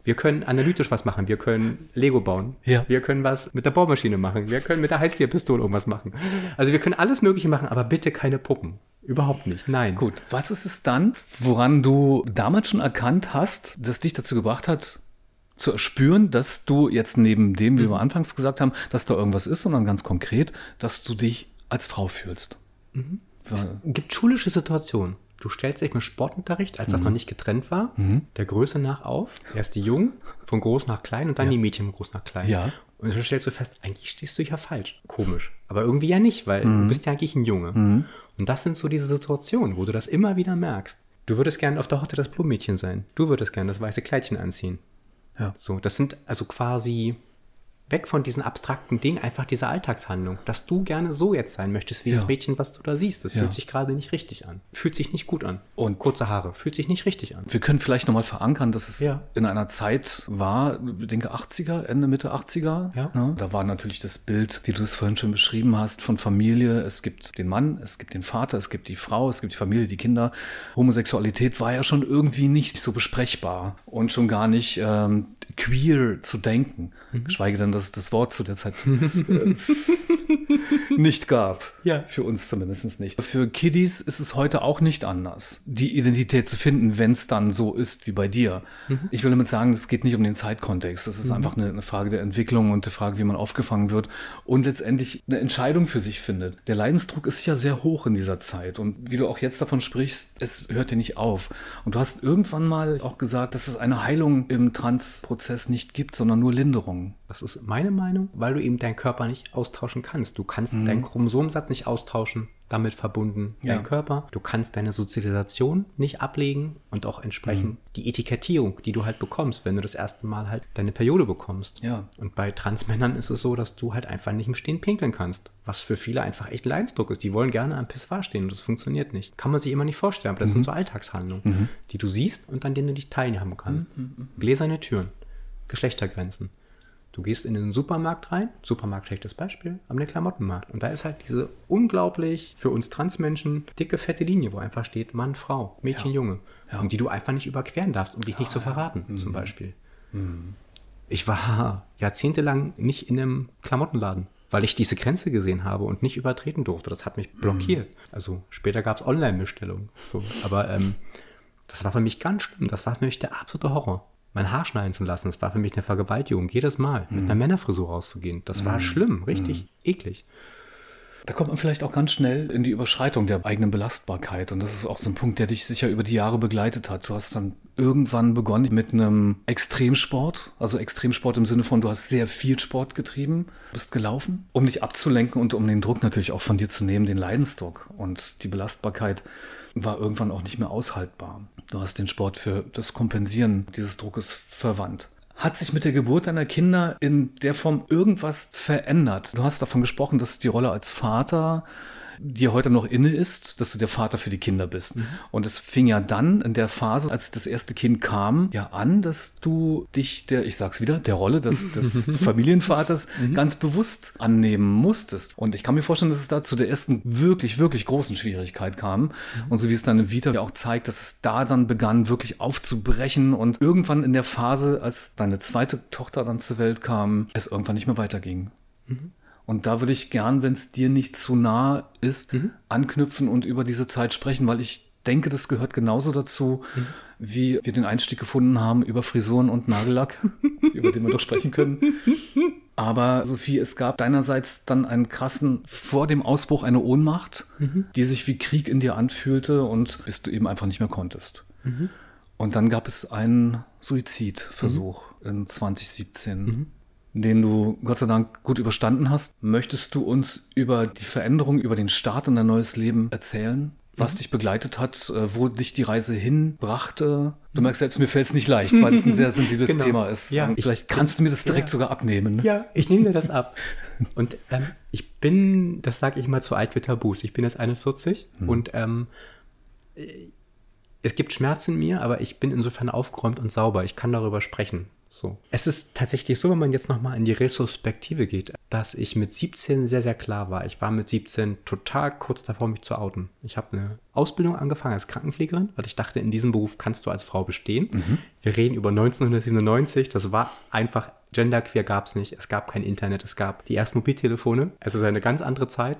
[SPEAKER 1] Wir können analytisch was machen. Wir können Lego bauen.
[SPEAKER 2] Ja.
[SPEAKER 1] Wir können was mit der Bohrmaschine machen. Wir können mit der Heißklärpistole irgendwas machen. Also wir können alles Mögliche machen, aber bitte keine Puppen. Überhaupt nicht. Nein.
[SPEAKER 2] Gut, was ist es dann, woran du damals schon erkannt hast, das dich dazu gebracht hat, zu erspüren, dass du jetzt neben dem, wie wir anfangs gesagt haben, dass da irgendwas ist, sondern ganz konkret, dass du dich als Frau fühlst? Weil-
[SPEAKER 1] gibt schulische Situationen. Du stellst dich mit Sportunterricht, als das noch nicht getrennt war, der Größe nach auf. Erst die Jungen, von groß nach klein und dann die Mädchen von groß nach klein.
[SPEAKER 2] Ja.
[SPEAKER 1] Und dann stellst du fest, eigentlich stehst du ja falsch. Komisch. Aber irgendwie ja nicht, weil du bist ja eigentlich ein Junge. Und das sind so diese Situationen, wo du das immer wieder merkst. Du würdest gerne auf der Hotte das Blumenmädchen sein. Du würdest gerne das weiße Kleidchen anziehen.
[SPEAKER 2] Ja.
[SPEAKER 1] So, das sind also quasi weg von diesen abstrakten Dingen, einfach diese Alltagshandlung, dass du gerne so jetzt sein möchtest, wie
[SPEAKER 2] Ja.
[SPEAKER 1] das Mädchen, was du da siehst. Das
[SPEAKER 2] Ja.
[SPEAKER 1] fühlt sich gerade nicht richtig an. Fühlt sich nicht gut an.
[SPEAKER 2] Und-
[SPEAKER 1] kurze Haare, fühlt sich nicht richtig an.
[SPEAKER 2] Wir können vielleicht nochmal verankern, dass es
[SPEAKER 1] Ja.
[SPEAKER 2] in einer Zeit war, ich denke 80er, Ende, Mitte 80er.
[SPEAKER 1] Ja.
[SPEAKER 2] Ne? Da war natürlich das Bild, wie du es vorhin schon beschrieben hast, von Familie. Es gibt den Mann, es gibt den Vater, es gibt die Frau, es gibt die Familie, die Kinder. Homosexualität war ja schon irgendwie nicht so besprechbar und schon gar nicht ähm, queer zu denken.
[SPEAKER 1] Mhm.
[SPEAKER 2] Geschweige denn, dass das Wort zu der Zeit äh, nicht gab.
[SPEAKER 1] Ja.
[SPEAKER 2] Für uns zumindest nicht. Für Kiddies ist es heute auch nicht anders, die Identität zu finden, wenn es dann so ist wie bei dir. Mhm. Ich will damit sagen, es geht nicht um den Zeitkontext. Es ist mhm. einfach eine, eine, Frage der Entwicklung und der Frage, wie man aufgefangen wird und letztendlich eine Entscheidung für sich findet. Der Leidensdruck ist ja sehr hoch in dieser Zeit. Und wie du auch jetzt davon sprichst, es hört ja nicht auf. Und du hast irgendwann mal auch gesagt, dass es eine Heilung im Transprozess nicht gibt, sondern nur Linderung.
[SPEAKER 1] Das ist meine Meinung, weil du eben deinen Körper nicht austauschen kannst. Du kannst mhm. deinen Chromosomensatz nicht austauschen, damit verbunden ja. dein Körper. Du kannst deine Sozialisation nicht ablegen und auch entsprechend mhm. die Etikettierung, die du halt bekommst, wenn du das erste Mal halt deine Periode bekommst.
[SPEAKER 2] Ja.
[SPEAKER 1] Und bei Transmännern ist es so, dass du halt einfach nicht im Stehen pinkeln kannst, was für viele einfach echt Leidensdruck ist. Die wollen gerne am Pissoir stehen und das funktioniert nicht. Kann man sich immer nicht vorstellen, aber das mhm. sind so Alltagshandlungen, mhm. die du siehst und an denen du dich teilnehmen kannst. Mhm, mhm, Gläserne Türen, Geschlechtergrenzen. Du gehst in den Supermarkt rein, Supermarkt schlechtes Beispiel, am Klamottenmarkt. Und da ist halt diese unglaublich für uns Transmenschen dicke, fette Linie, wo einfach steht Mann, Frau, Mädchen, ja. Junge. Ja. Und die du einfach nicht überqueren darfst, um dich ja, nicht zu verraten, mhm. zum Beispiel. Mhm. Ich war jahrzehntelang nicht in einem Klamottenladen, weil ich diese Grenze gesehen habe und nicht übertreten durfte. Das hat mich blockiert. Mhm. Also später gab es Online-Bestellungen. So. Aber ähm, das war für mich ganz schlimm. Das war für mich der absolute Horror mein Haar schneiden zu lassen. Das war für mich eine Vergewaltigung, jedes Mal mhm. mit einer Männerfrisur rauszugehen. Das war mhm. schlimm, richtig mhm. eklig.
[SPEAKER 2] Da kommt man vielleicht auch ganz schnell in die Überschreitung der eigenen Belastbarkeit. Und das ist auch so ein Punkt, der dich sicher über die Jahre begleitet hat. Du hast dann irgendwann begonnen mit einem Extremsport. Also Extremsport im Sinne von, du hast sehr viel Sport getrieben, bist gelaufen, um dich abzulenken und um den Druck natürlich auch von dir zu nehmen, den Leidensdruck und die Belastbarkeit war irgendwann auch nicht mehr aushaltbar. Du hast den Sport für das Kompensieren dieses Druckes verwandt. Hat sich mit der Geburt deiner Kinder in der Form irgendwas verändert? Du hast davon gesprochen, dass die Rolle als Vater dir heute noch inne ist, dass du der Vater für die Kinder bist. Mhm. Und es fing ja dann in der Phase, als das erste Kind kam, ja an, dass du dich der, ich sag's wieder, der Rolle des, des Familienvaters mhm. ganz bewusst annehmen musstest. Und ich kann mir vorstellen, dass es da zu der ersten wirklich, wirklich großen Schwierigkeit kam. Mhm. Und so wie es deine Vita ja auch zeigt, dass es da dann begann, wirklich aufzubrechen und irgendwann in der Phase, als deine zweite Tochter dann zur Welt kam, es irgendwann nicht mehr weiterging. Mhm. Und da würde ich gern, wenn es dir nicht zu nah ist, mhm. anknüpfen und über diese Zeit sprechen, weil ich denke, das gehört genauso dazu, mhm. wie wir den Einstieg gefunden haben über Frisuren und Nagellack, über den wir doch sprechen können. Aber Sophie, es gab deinerseits dann einen krassen, vor dem Ausbruch eine Ohnmacht, mhm. die sich wie Krieg in dir anfühlte und bis du eben einfach nicht mehr konntest. Mhm. Und dann gab es einen Suizidversuch mhm. in 2017 den du Gott sei Dank gut überstanden hast. Möchtest du uns über die Veränderung, über den Start in dein neues Leben erzählen? Was mhm. dich begleitet hat, äh, wo dich die Reise hinbrachte. Du merkst selbst, mir fällt es nicht leicht, weil es ein sehr sensibles genau. Thema ist.
[SPEAKER 1] Ja,
[SPEAKER 2] Und vielleicht kannst du mir das direkt ja. sogar abnehmen.
[SPEAKER 1] Ja, ich nehme dir das ab. Und ähm, ich bin, das sage ich mal zu alt für Tabus. Ich bin jetzt 41 hm. und ähm, es gibt Schmerz in mir, aber ich bin insofern aufgeräumt und sauber. Ich kann darüber sprechen. So. Es ist tatsächlich so, wenn man jetzt nochmal in die Retrospektive geht, dass ich mit 17 sehr, sehr klar war. Ich war mit 17 total kurz davor, mich zu outen. Ich habe eine Ausbildung angefangen als Krankenpflegerin, weil ich dachte, in diesem Beruf kannst du als Frau bestehen. Mhm. Wir reden über 1997. Das war einfach, genderqueer gab es nicht. Es gab kein Internet, es gab die ersten Mobiltelefone. Es ist eine ganz andere Zeit.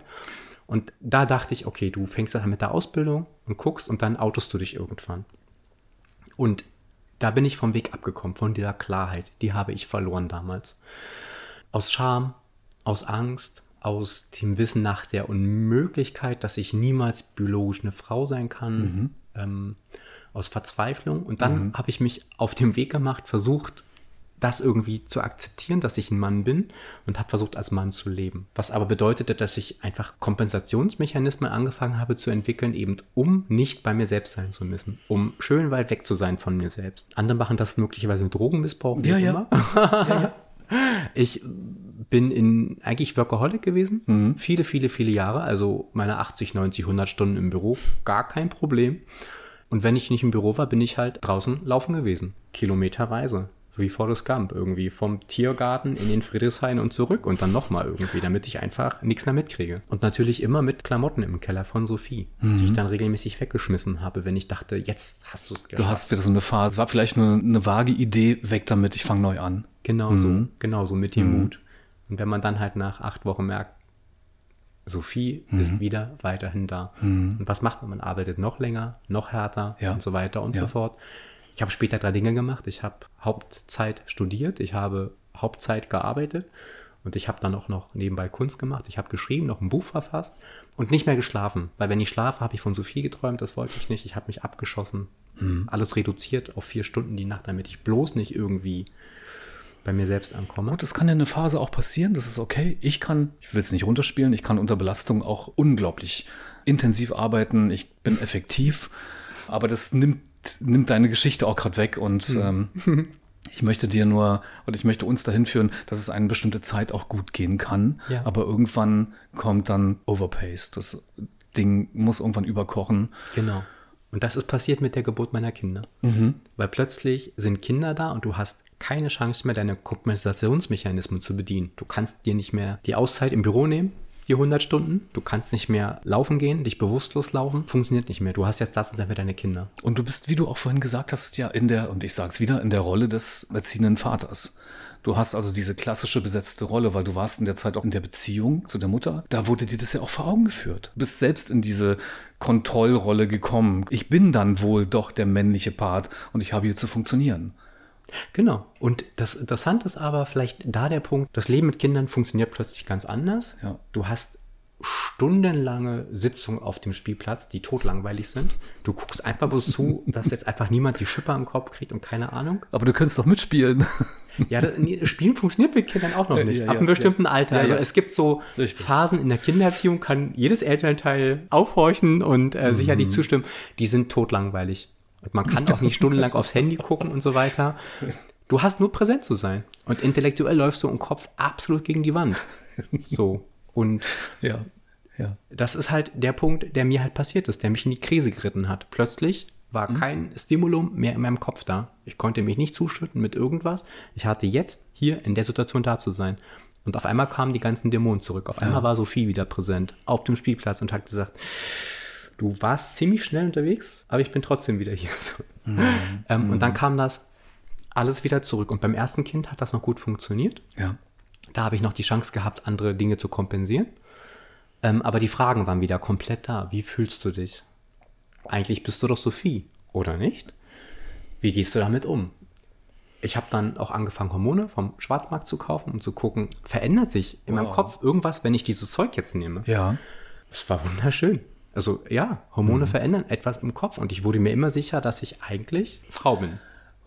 [SPEAKER 1] Und da dachte ich, okay, du fängst an mit der Ausbildung und guckst und dann outest du dich irgendwann. Und da bin ich vom Weg abgekommen, von dieser Klarheit. Die habe ich verloren damals. Aus Scham, aus Angst, aus dem Wissen nach der Unmöglichkeit, dass ich niemals biologisch eine Frau sein kann, mhm. ähm, aus Verzweiflung. Und dann mhm. habe ich mich auf den Weg gemacht, versucht, das irgendwie zu akzeptieren, dass ich ein Mann bin und habe versucht, als Mann zu leben. Was aber bedeutete, dass ich einfach Kompensationsmechanismen angefangen habe zu entwickeln, eben um nicht bei mir selbst sein zu müssen, um schön weit weg zu sein von mir selbst. Andere machen das möglicherweise mit Drogenmissbrauch.
[SPEAKER 2] Ja, ja. ja, ja.
[SPEAKER 1] Ich bin in eigentlich Workaholic gewesen, mhm. viele, viele, viele Jahre, also meine 80, 90, 100 Stunden im Büro, gar kein Problem. Und wenn ich nicht im Büro war, bin ich halt draußen laufen gewesen, kilometerweise wie Forrest Gump, irgendwie vom Tiergarten in den Friedrichshain und zurück und dann nochmal irgendwie, damit ich einfach nichts mehr mitkriege. Und natürlich immer mit Klamotten im Keller von Sophie, mhm. die ich dann regelmäßig weggeschmissen habe, wenn ich dachte, jetzt hast du es
[SPEAKER 2] geschafft. Du hast wieder so eine Phase, war vielleicht nur eine vage Idee, weg damit, ich fange neu an.
[SPEAKER 1] Genau mhm. so, genau so mit dem mhm. Mut. Und wenn man dann halt nach acht Wochen merkt, Sophie ist wieder weiterhin da. Und was macht man? Man arbeitet noch länger, noch härter
[SPEAKER 2] Ja.
[SPEAKER 1] und so weiter und
[SPEAKER 2] Ja.
[SPEAKER 1] so fort. Ich habe später drei Dinge gemacht. Ich habe Hauptzeit studiert, ich habe Hauptzeit gearbeitet und ich habe dann auch noch nebenbei Kunst gemacht. Ich habe geschrieben, noch ein Buch verfasst und nicht mehr geschlafen. Weil wenn ich schlafe, habe ich von Sophie geträumt, das wollte ich nicht. Ich habe mich abgeschossen, alles reduziert auf vier Stunden die Nacht, damit ich bloß nicht irgendwie bei mir selbst ankomme.
[SPEAKER 2] Und das kann ja eine Phase auch passieren, das ist okay. Ich kann, ich will es nicht runterspielen, ich kann unter Belastung auch unglaublich intensiv arbeiten, ich bin effektiv, aber das nimmt, nimmt deine Geschichte auch gerade weg und ähm, ich möchte dir nur, oder ich möchte uns dahin führen, dass es eine bestimmte Zeit auch gut gehen kann,
[SPEAKER 1] Ja.
[SPEAKER 2] aber irgendwann kommt dann Overpace. Das Ding muss irgendwann überkochen.
[SPEAKER 1] Genau. Und das ist passiert mit der Geburt meiner Kinder. Weil plötzlich sind Kinder da und du hast keine Chance mehr, deine Kompensationsmechanismen zu bedienen. Du kannst dir nicht mehr die Auszeit im Büro nehmen, die 100 Stunden. Du kannst nicht mehr laufen gehen, dich bewusstlos laufen. Funktioniert nicht mehr. Du hast jetzt das und das für deine Kinder.
[SPEAKER 2] Und du bist, wie du auch vorhin gesagt hast, ja in der, und ich sage es wieder, in der Rolle des erziehenden Vaters. Du hast also diese klassische besetzte Rolle, weil du warst in der Zeit auch in der Beziehung zu der Mutter. Da wurde dir das ja auch vor Augen geführt. Du bist selbst in diese Kontrollrolle gekommen. Ich bin dann wohl doch der männliche Part und ich habe hier zu funktionieren.
[SPEAKER 1] Genau. Und das Interessante ist aber vielleicht da der Punkt, das Leben mit Kindern funktioniert plötzlich ganz anders.
[SPEAKER 2] Ja.
[SPEAKER 1] Du hast stundenlange Sitzungen auf dem Spielplatz, die totlangweilig sind. Du guckst einfach bloß zu, dass jetzt einfach niemand die Schippe am Kopf kriegt und keine Ahnung.
[SPEAKER 2] Aber du könntest doch mitspielen.
[SPEAKER 1] Ja, das, nee, Spielen funktioniert mit Kindern auch noch
[SPEAKER 2] Ja,
[SPEAKER 1] nicht.
[SPEAKER 2] ja,
[SPEAKER 1] Ab
[SPEAKER 2] ja,
[SPEAKER 1] einem bestimmten Alter.
[SPEAKER 2] Ja,
[SPEAKER 1] also
[SPEAKER 2] ja.
[SPEAKER 1] es gibt so
[SPEAKER 2] Richtig.
[SPEAKER 1] Phasen in der Kindererziehung, kann jedes Elternteil aufhorchen und äh,
[SPEAKER 2] Mhm.
[SPEAKER 1] sicherlich zustimmen. Die sind totlangweilig. Und man kann auch nicht stundenlang aufs Handy gucken und so weiter. Du hast nur präsent zu sein. Und intellektuell läufst du im Kopf absolut gegen die Wand. So. Und
[SPEAKER 2] ja, ja.
[SPEAKER 1] das ist halt der Punkt, der mir halt passiert ist, der mich in die Krise geritten hat. Plötzlich war kein Stimulum mehr in meinem Kopf da. Ich konnte mich nicht zuschütten mit irgendwas. Ich hatte jetzt hier in der Situation da zu sein. Und auf einmal kamen die ganzen Dämonen zurück. Auf einmal war Sophie wieder präsent auf dem Spielplatz und hat gesagt, du warst ziemlich schnell unterwegs, aber ich bin trotzdem wieder hier. So. Ähm, Und dann kam das alles wieder zurück. Und beim ersten Kind hat das noch gut funktioniert.
[SPEAKER 2] Ja.
[SPEAKER 1] Da habe ich noch die Chance gehabt, andere Dinge zu kompensieren. Ähm, aber die Fragen waren wieder komplett da. Wie fühlst du dich? Eigentlich bist du doch Sophie, oder nicht? Wie gehst du damit um? Ich habe dann auch angefangen, Hormone vom Schwarzmarkt zu kaufen, um zu gucken, verändert sich in meinem
[SPEAKER 2] Wow.
[SPEAKER 1] Kopf irgendwas, wenn ich dieses Zeug jetzt nehme?
[SPEAKER 2] Ja.
[SPEAKER 1] Es war wunderschön. Also ja, Hormone verändern etwas im Kopf und ich wurde mir immer sicher, dass ich eigentlich Frau bin.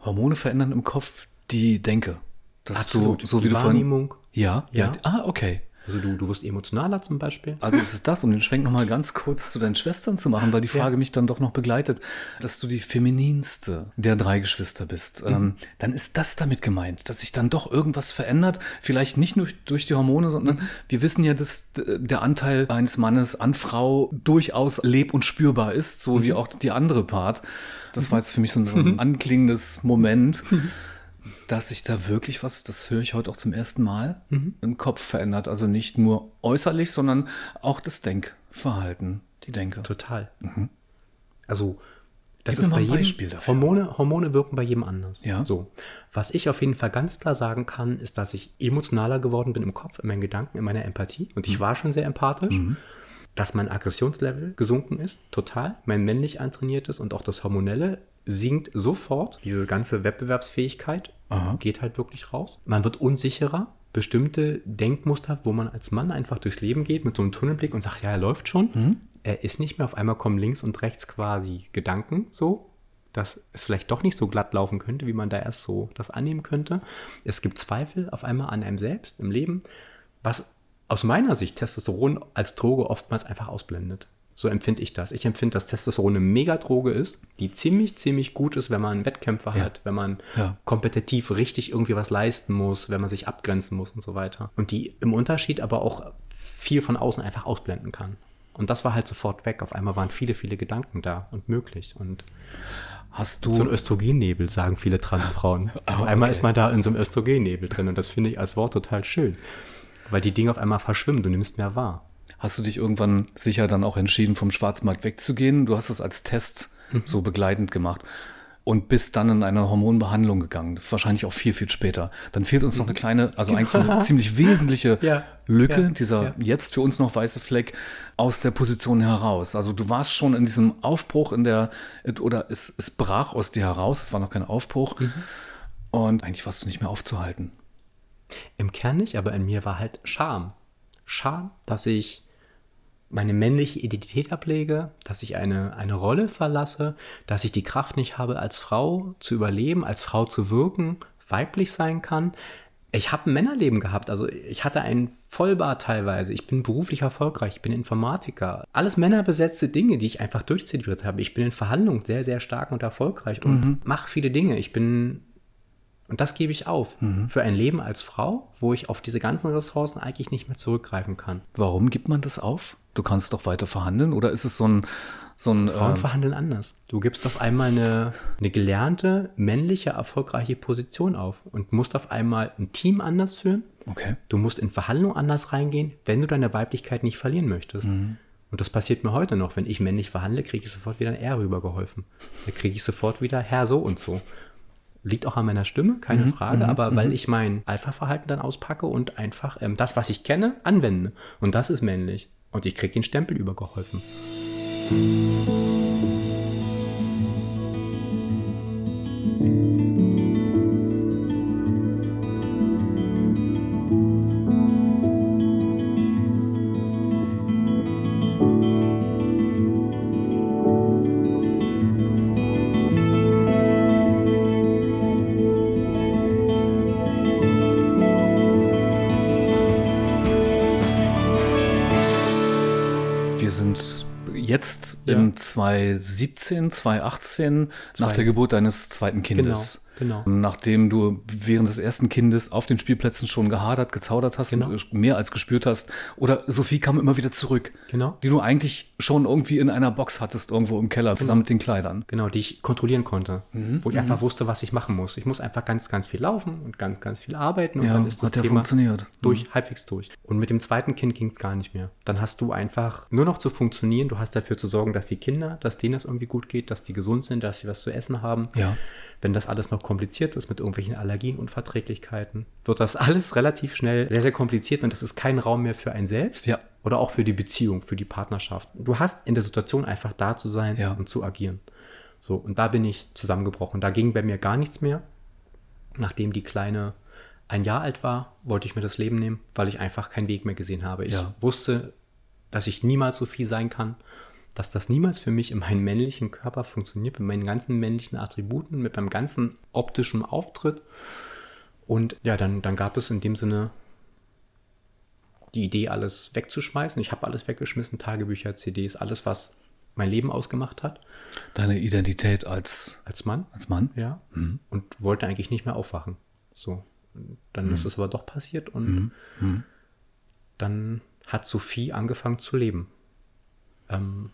[SPEAKER 2] Hormone verändern im Kopf die Denke. Dass
[SPEAKER 1] Absolut.
[SPEAKER 2] du, so
[SPEAKER 1] Die
[SPEAKER 2] wie du vorhin.
[SPEAKER 1] Wahrnehmung.
[SPEAKER 2] Ja, ja.
[SPEAKER 1] Ja.
[SPEAKER 2] Ah, okay.
[SPEAKER 1] Also du, du wirst emotionaler zum Beispiel.
[SPEAKER 2] Also es ist das, um den Schwenk nochmal ganz kurz zu deinen Schwestern zu machen, weil die Frage
[SPEAKER 1] Ja.
[SPEAKER 2] mich dann doch noch begleitet, dass du die femininste der drei Geschwister bist. Ähm, dann ist das damit gemeint, dass sich dann doch irgendwas verändert, vielleicht nicht nur durch die Hormone, sondern wir wissen ja, dass der Anteil eines Mannes an Frau durchaus leb- und spürbar ist, so wie auch die andere Part. Das war jetzt für mich so ein, so ein anklingendes Moment. Dass sich da wirklich was, das höre ich heute auch zum ersten Mal, im Kopf verändert. Also nicht nur äußerlich, sondern auch das Denkverhalten, die Denke.
[SPEAKER 1] Total. Also, das
[SPEAKER 2] Gib
[SPEAKER 1] ist bei
[SPEAKER 2] ein
[SPEAKER 1] jedem,
[SPEAKER 2] Beispiel dafür.
[SPEAKER 1] Hormone, Hormone wirken bei jedem anders.
[SPEAKER 2] Ja.
[SPEAKER 1] So. Was ich auf jeden Fall ganz klar sagen kann, ist, dass ich emotionaler geworden bin im Kopf, in meinen Gedanken, in meiner Empathie. Und
[SPEAKER 2] Mhm.
[SPEAKER 1] ich war schon sehr empathisch. Dass mein Aggressionslevel gesunken ist, total. Mein männlich antrainiertes und auch das Hormonelle sinkt sofort. Diese ganze Wettbewerbsfähigkeit
[SPEAKER 2] Aha.
[SPEAKER 1] geht halt wirklich raus. Man wird unsicherer. Bestimmte Denkmuster, wo man als Mann einfach durchs Leben geht mit so einem Tunnelblick und sagt, ja, er läuft schon.
[SPEAKER 2] Mhm.
[SPEAKER 1] Er ist nicht mehr. Auf einmal kommen links und rechts quasi Gedanken so, dass es vielleicht doch nicht so glatt laufen könnte, wie man da erst so das annehmen könnte. Es gibt Zweifel auf einmal an einem selbst im Leben, was aus meiner Sicht Testosteron als Droge oftmals einfach ausblendet. So empfinde ich das. Ich empfinde, dass Testosteron eine Megadroge ist, die ziemlich, ziemlich gut ist, wenn man Wettkämpfe
[SPEAKER 2] Ja.
[SPEAKER 1] hat, wenn man
[SPEAKER 2] Ja.
[SPEAKER 1] kompetitiv richtig irgendwie was leisten muss, wenn man sich abgrenzen muss und so weiter. Und die im Unterschied aber auch viel von außen einfach ausblenden kann. Und das war halt sofort weg. Auf einmal waren viele, viele Gedanken da und möglich. Und
[SPEAKER 2] Hast
[SPEAKER 1] so ein
[SPEAKER 2] du,
[SPEAKER 1] Östrogennebel, sagen viele Transfrauen.
[SPEAKER 2] Ah,
[SPEAKER 1] auf einmal
[SPEAKER 2] okay.
[SPEAKER 1] ist man da in so einem Östrogennebel drin und das finde ich als Wort total schön. Weil die Dinge auf einmal verschwimmen, du nimmst mehr wahr.
[SPEAKER 2] hast du dich irgendwann sicher dann auch entschieden, vom Schwarzmarkt wegzugehen? Du hast es als Test
[SPEAKER 1] Mhm.
[SPEAKER 2] so begleitend gemacht. und bist dann in eine Hormonbehandlung gegangen. Wahrscheinlich auch viel, viel später. Dann fehlt uns noch eine kleine, also eigentlich eine ziemlich wesentliche
[SPEAKER 1] Ja,
[SPEAKER 2] Lücke,
[SPEAKER 1] ja,
[SPEAKER 2] dieser
[SPEAKER 1] ja.
[SPEAKER 2] jetzt für uns noch weiße Fleck aus der Position heraus. Also du warst schon in diesem Aufbruch in der, oder es, es brach aus dir heraus, es war noch kein Aufbruch.
[SPEAKER 1] Mhm.
[SPEAKER 2] Und eigentlich warst du nicht mehr aufzuhalten.
[SPEAKER 1] Im Kern nicht, aber in mir war halt Scham. Scham, dass ich meine männliche Identität ablege, dass ich eine, eine Rolle verlasse, dass ich die Kraft nicht habe, als Frau zu überleben, als Frau zu wirken, weiblich sein kann. Ich habe ein Männerleben gehabt, also ich hatte einen Vollbart teilweise, ich bin beruflich erfolgreich, ich bin Informatiker. Alles männerbesetzte Dinge, die ich einfach durchzitiert habe. Ich bin in Verhandlungen sehr, sehr stark und erfolgreich und mache viele Dinge. Ich bin und das gebe ich auf für ein Leben als Frau, wo ich auf diese ganzen Ressourcen eigentlich nicht mehr zurückgreifen kann.
[SPEAKER 2] Warum gibt man das auf? Du kannst doch weiter verhandeln oder ist es so ein, so ein
[SPEAKER 1] Frauen
[SPEAKER 2] äh,
[SPEAKER 1] verhandeln anders. Du gibst auf einmal eine, eine gelernte, männliche, erfolgreiche Position auf und musst auf einmal ein Team anders führen.
[SPEAKER 2] okay.
[SPEAKER 1] Du musst in Verhandlungen anders reingehen, wenn du deine Weiblichkeit nicht verlieren möchtest. Und das passiert mir heute noch. Wenn ich männlich verhandle, kriege ich sofort wieder ein R rübergeholfen. Da kriege ich sofort wieder Herr so und so. Liegt auch an meiner Stimme, keine Frage, aber weil ich mein Alpha-Verhalten dann auspacke und einfach ähm, das, was ich kenne, anwende. Und das ist männlich. Und ich kriege den Stempel übergeholfen.
[SPEAKER 2] Wir 2017, 2018 nach der Geburt deines zweiten Kindes.
[SPEAKER 1] Genau,
[SPEAKER 2] Nachdem du während des ersten Kindes auf den Spielplätzen schon gehadert, gezaudert hast,
[SPEAKER 1] Genau.
[SPEAKER 2] und mehr als gespürt hast. Oder Sophie kam immer wieder zurück.
[SPEAKER 1] Genau.
[SPEAKER 2] Die du eigentlich schon irgendwie in einer Box hattest, irgendwo im Keller, zusammen mit den Kleidern.
[SPEAKER 1] Genau, die ich kontrollieren konnte. Wo ich einfach wusste, was ich machen muss. Ich muss einfach ganz, ganz viel laufen und ganz, ganz viel arbeiten und
[SPEAKER 2] Ja,
[SPEAKER 1] dann ist das
[SPEAKER 2] ja
[SPEAKER 1] Thema
[SPEAKER 2] funktioniert.
[SPEAKER 1] durch, halbwegs durch. Und mit dem zweiten Kind ging es gar nicht mehr. Dann hast du einfach nur noch zu funktionieren. Du hast dafür zu sorgen, dass die Kinder, dass denen das irgendwie gut geht, dass die gesund sind, dass sie was zu essen haben.
[SPEAKER 2] Ja.
[SPEAKER 1] Wenn das alles noch kompliziert ist mit irgendwelchen Allergien, Unverträglichkeiten, wird das alles relativ schnell sehr, sehr kompliziert und es ist kein Raum mehr für ein selbst
[SPEAKER 2] Ja.
[SPEAKER 1] oder auch für die Beziehung, für die Partnerschaft. Du hast in der Situation einfach da zu sein
[SPEAKER 2] Ja.
[SPEAKER 1] und zu agieren. So, und da bin ich zusammengebrochen. Da ging bei mir gar nichts mehr. Nachdem die Kleine ein Jahr alt war, wollte ich mir das Leben nehmen, weil ich einfach keinen Weg mehr gesehen habe. Ich
[SPEAKER 2] Ja.
[SPEAKER 1] wusste, dass ich niemals so viel sein kann, dass das niemals für mich in meinem männlichen Körper funktioniert, mit meinen ganzen männlichen Attributen, mit meinem ganzen optischen Auftritt. Und ja, dann, dann gab es in dem Sinne die Idee, alles wegzuschmeißen. Ich habe alles weggeschmissen, Tagebücher, CDs, alles, was mein Leben ausgemacht hat,
[SPEAKER 2] Deine Identität als,
[SPEAKER 1] als Mann.
[SPEAKER 2] als Mann.
[SPEAKER 1] Ja. Und wollte eigentlich nicht mehr aufwachen. So. Dann ist es aber doch passiert und dann hat Sophie angefangen zu leben. Ähm,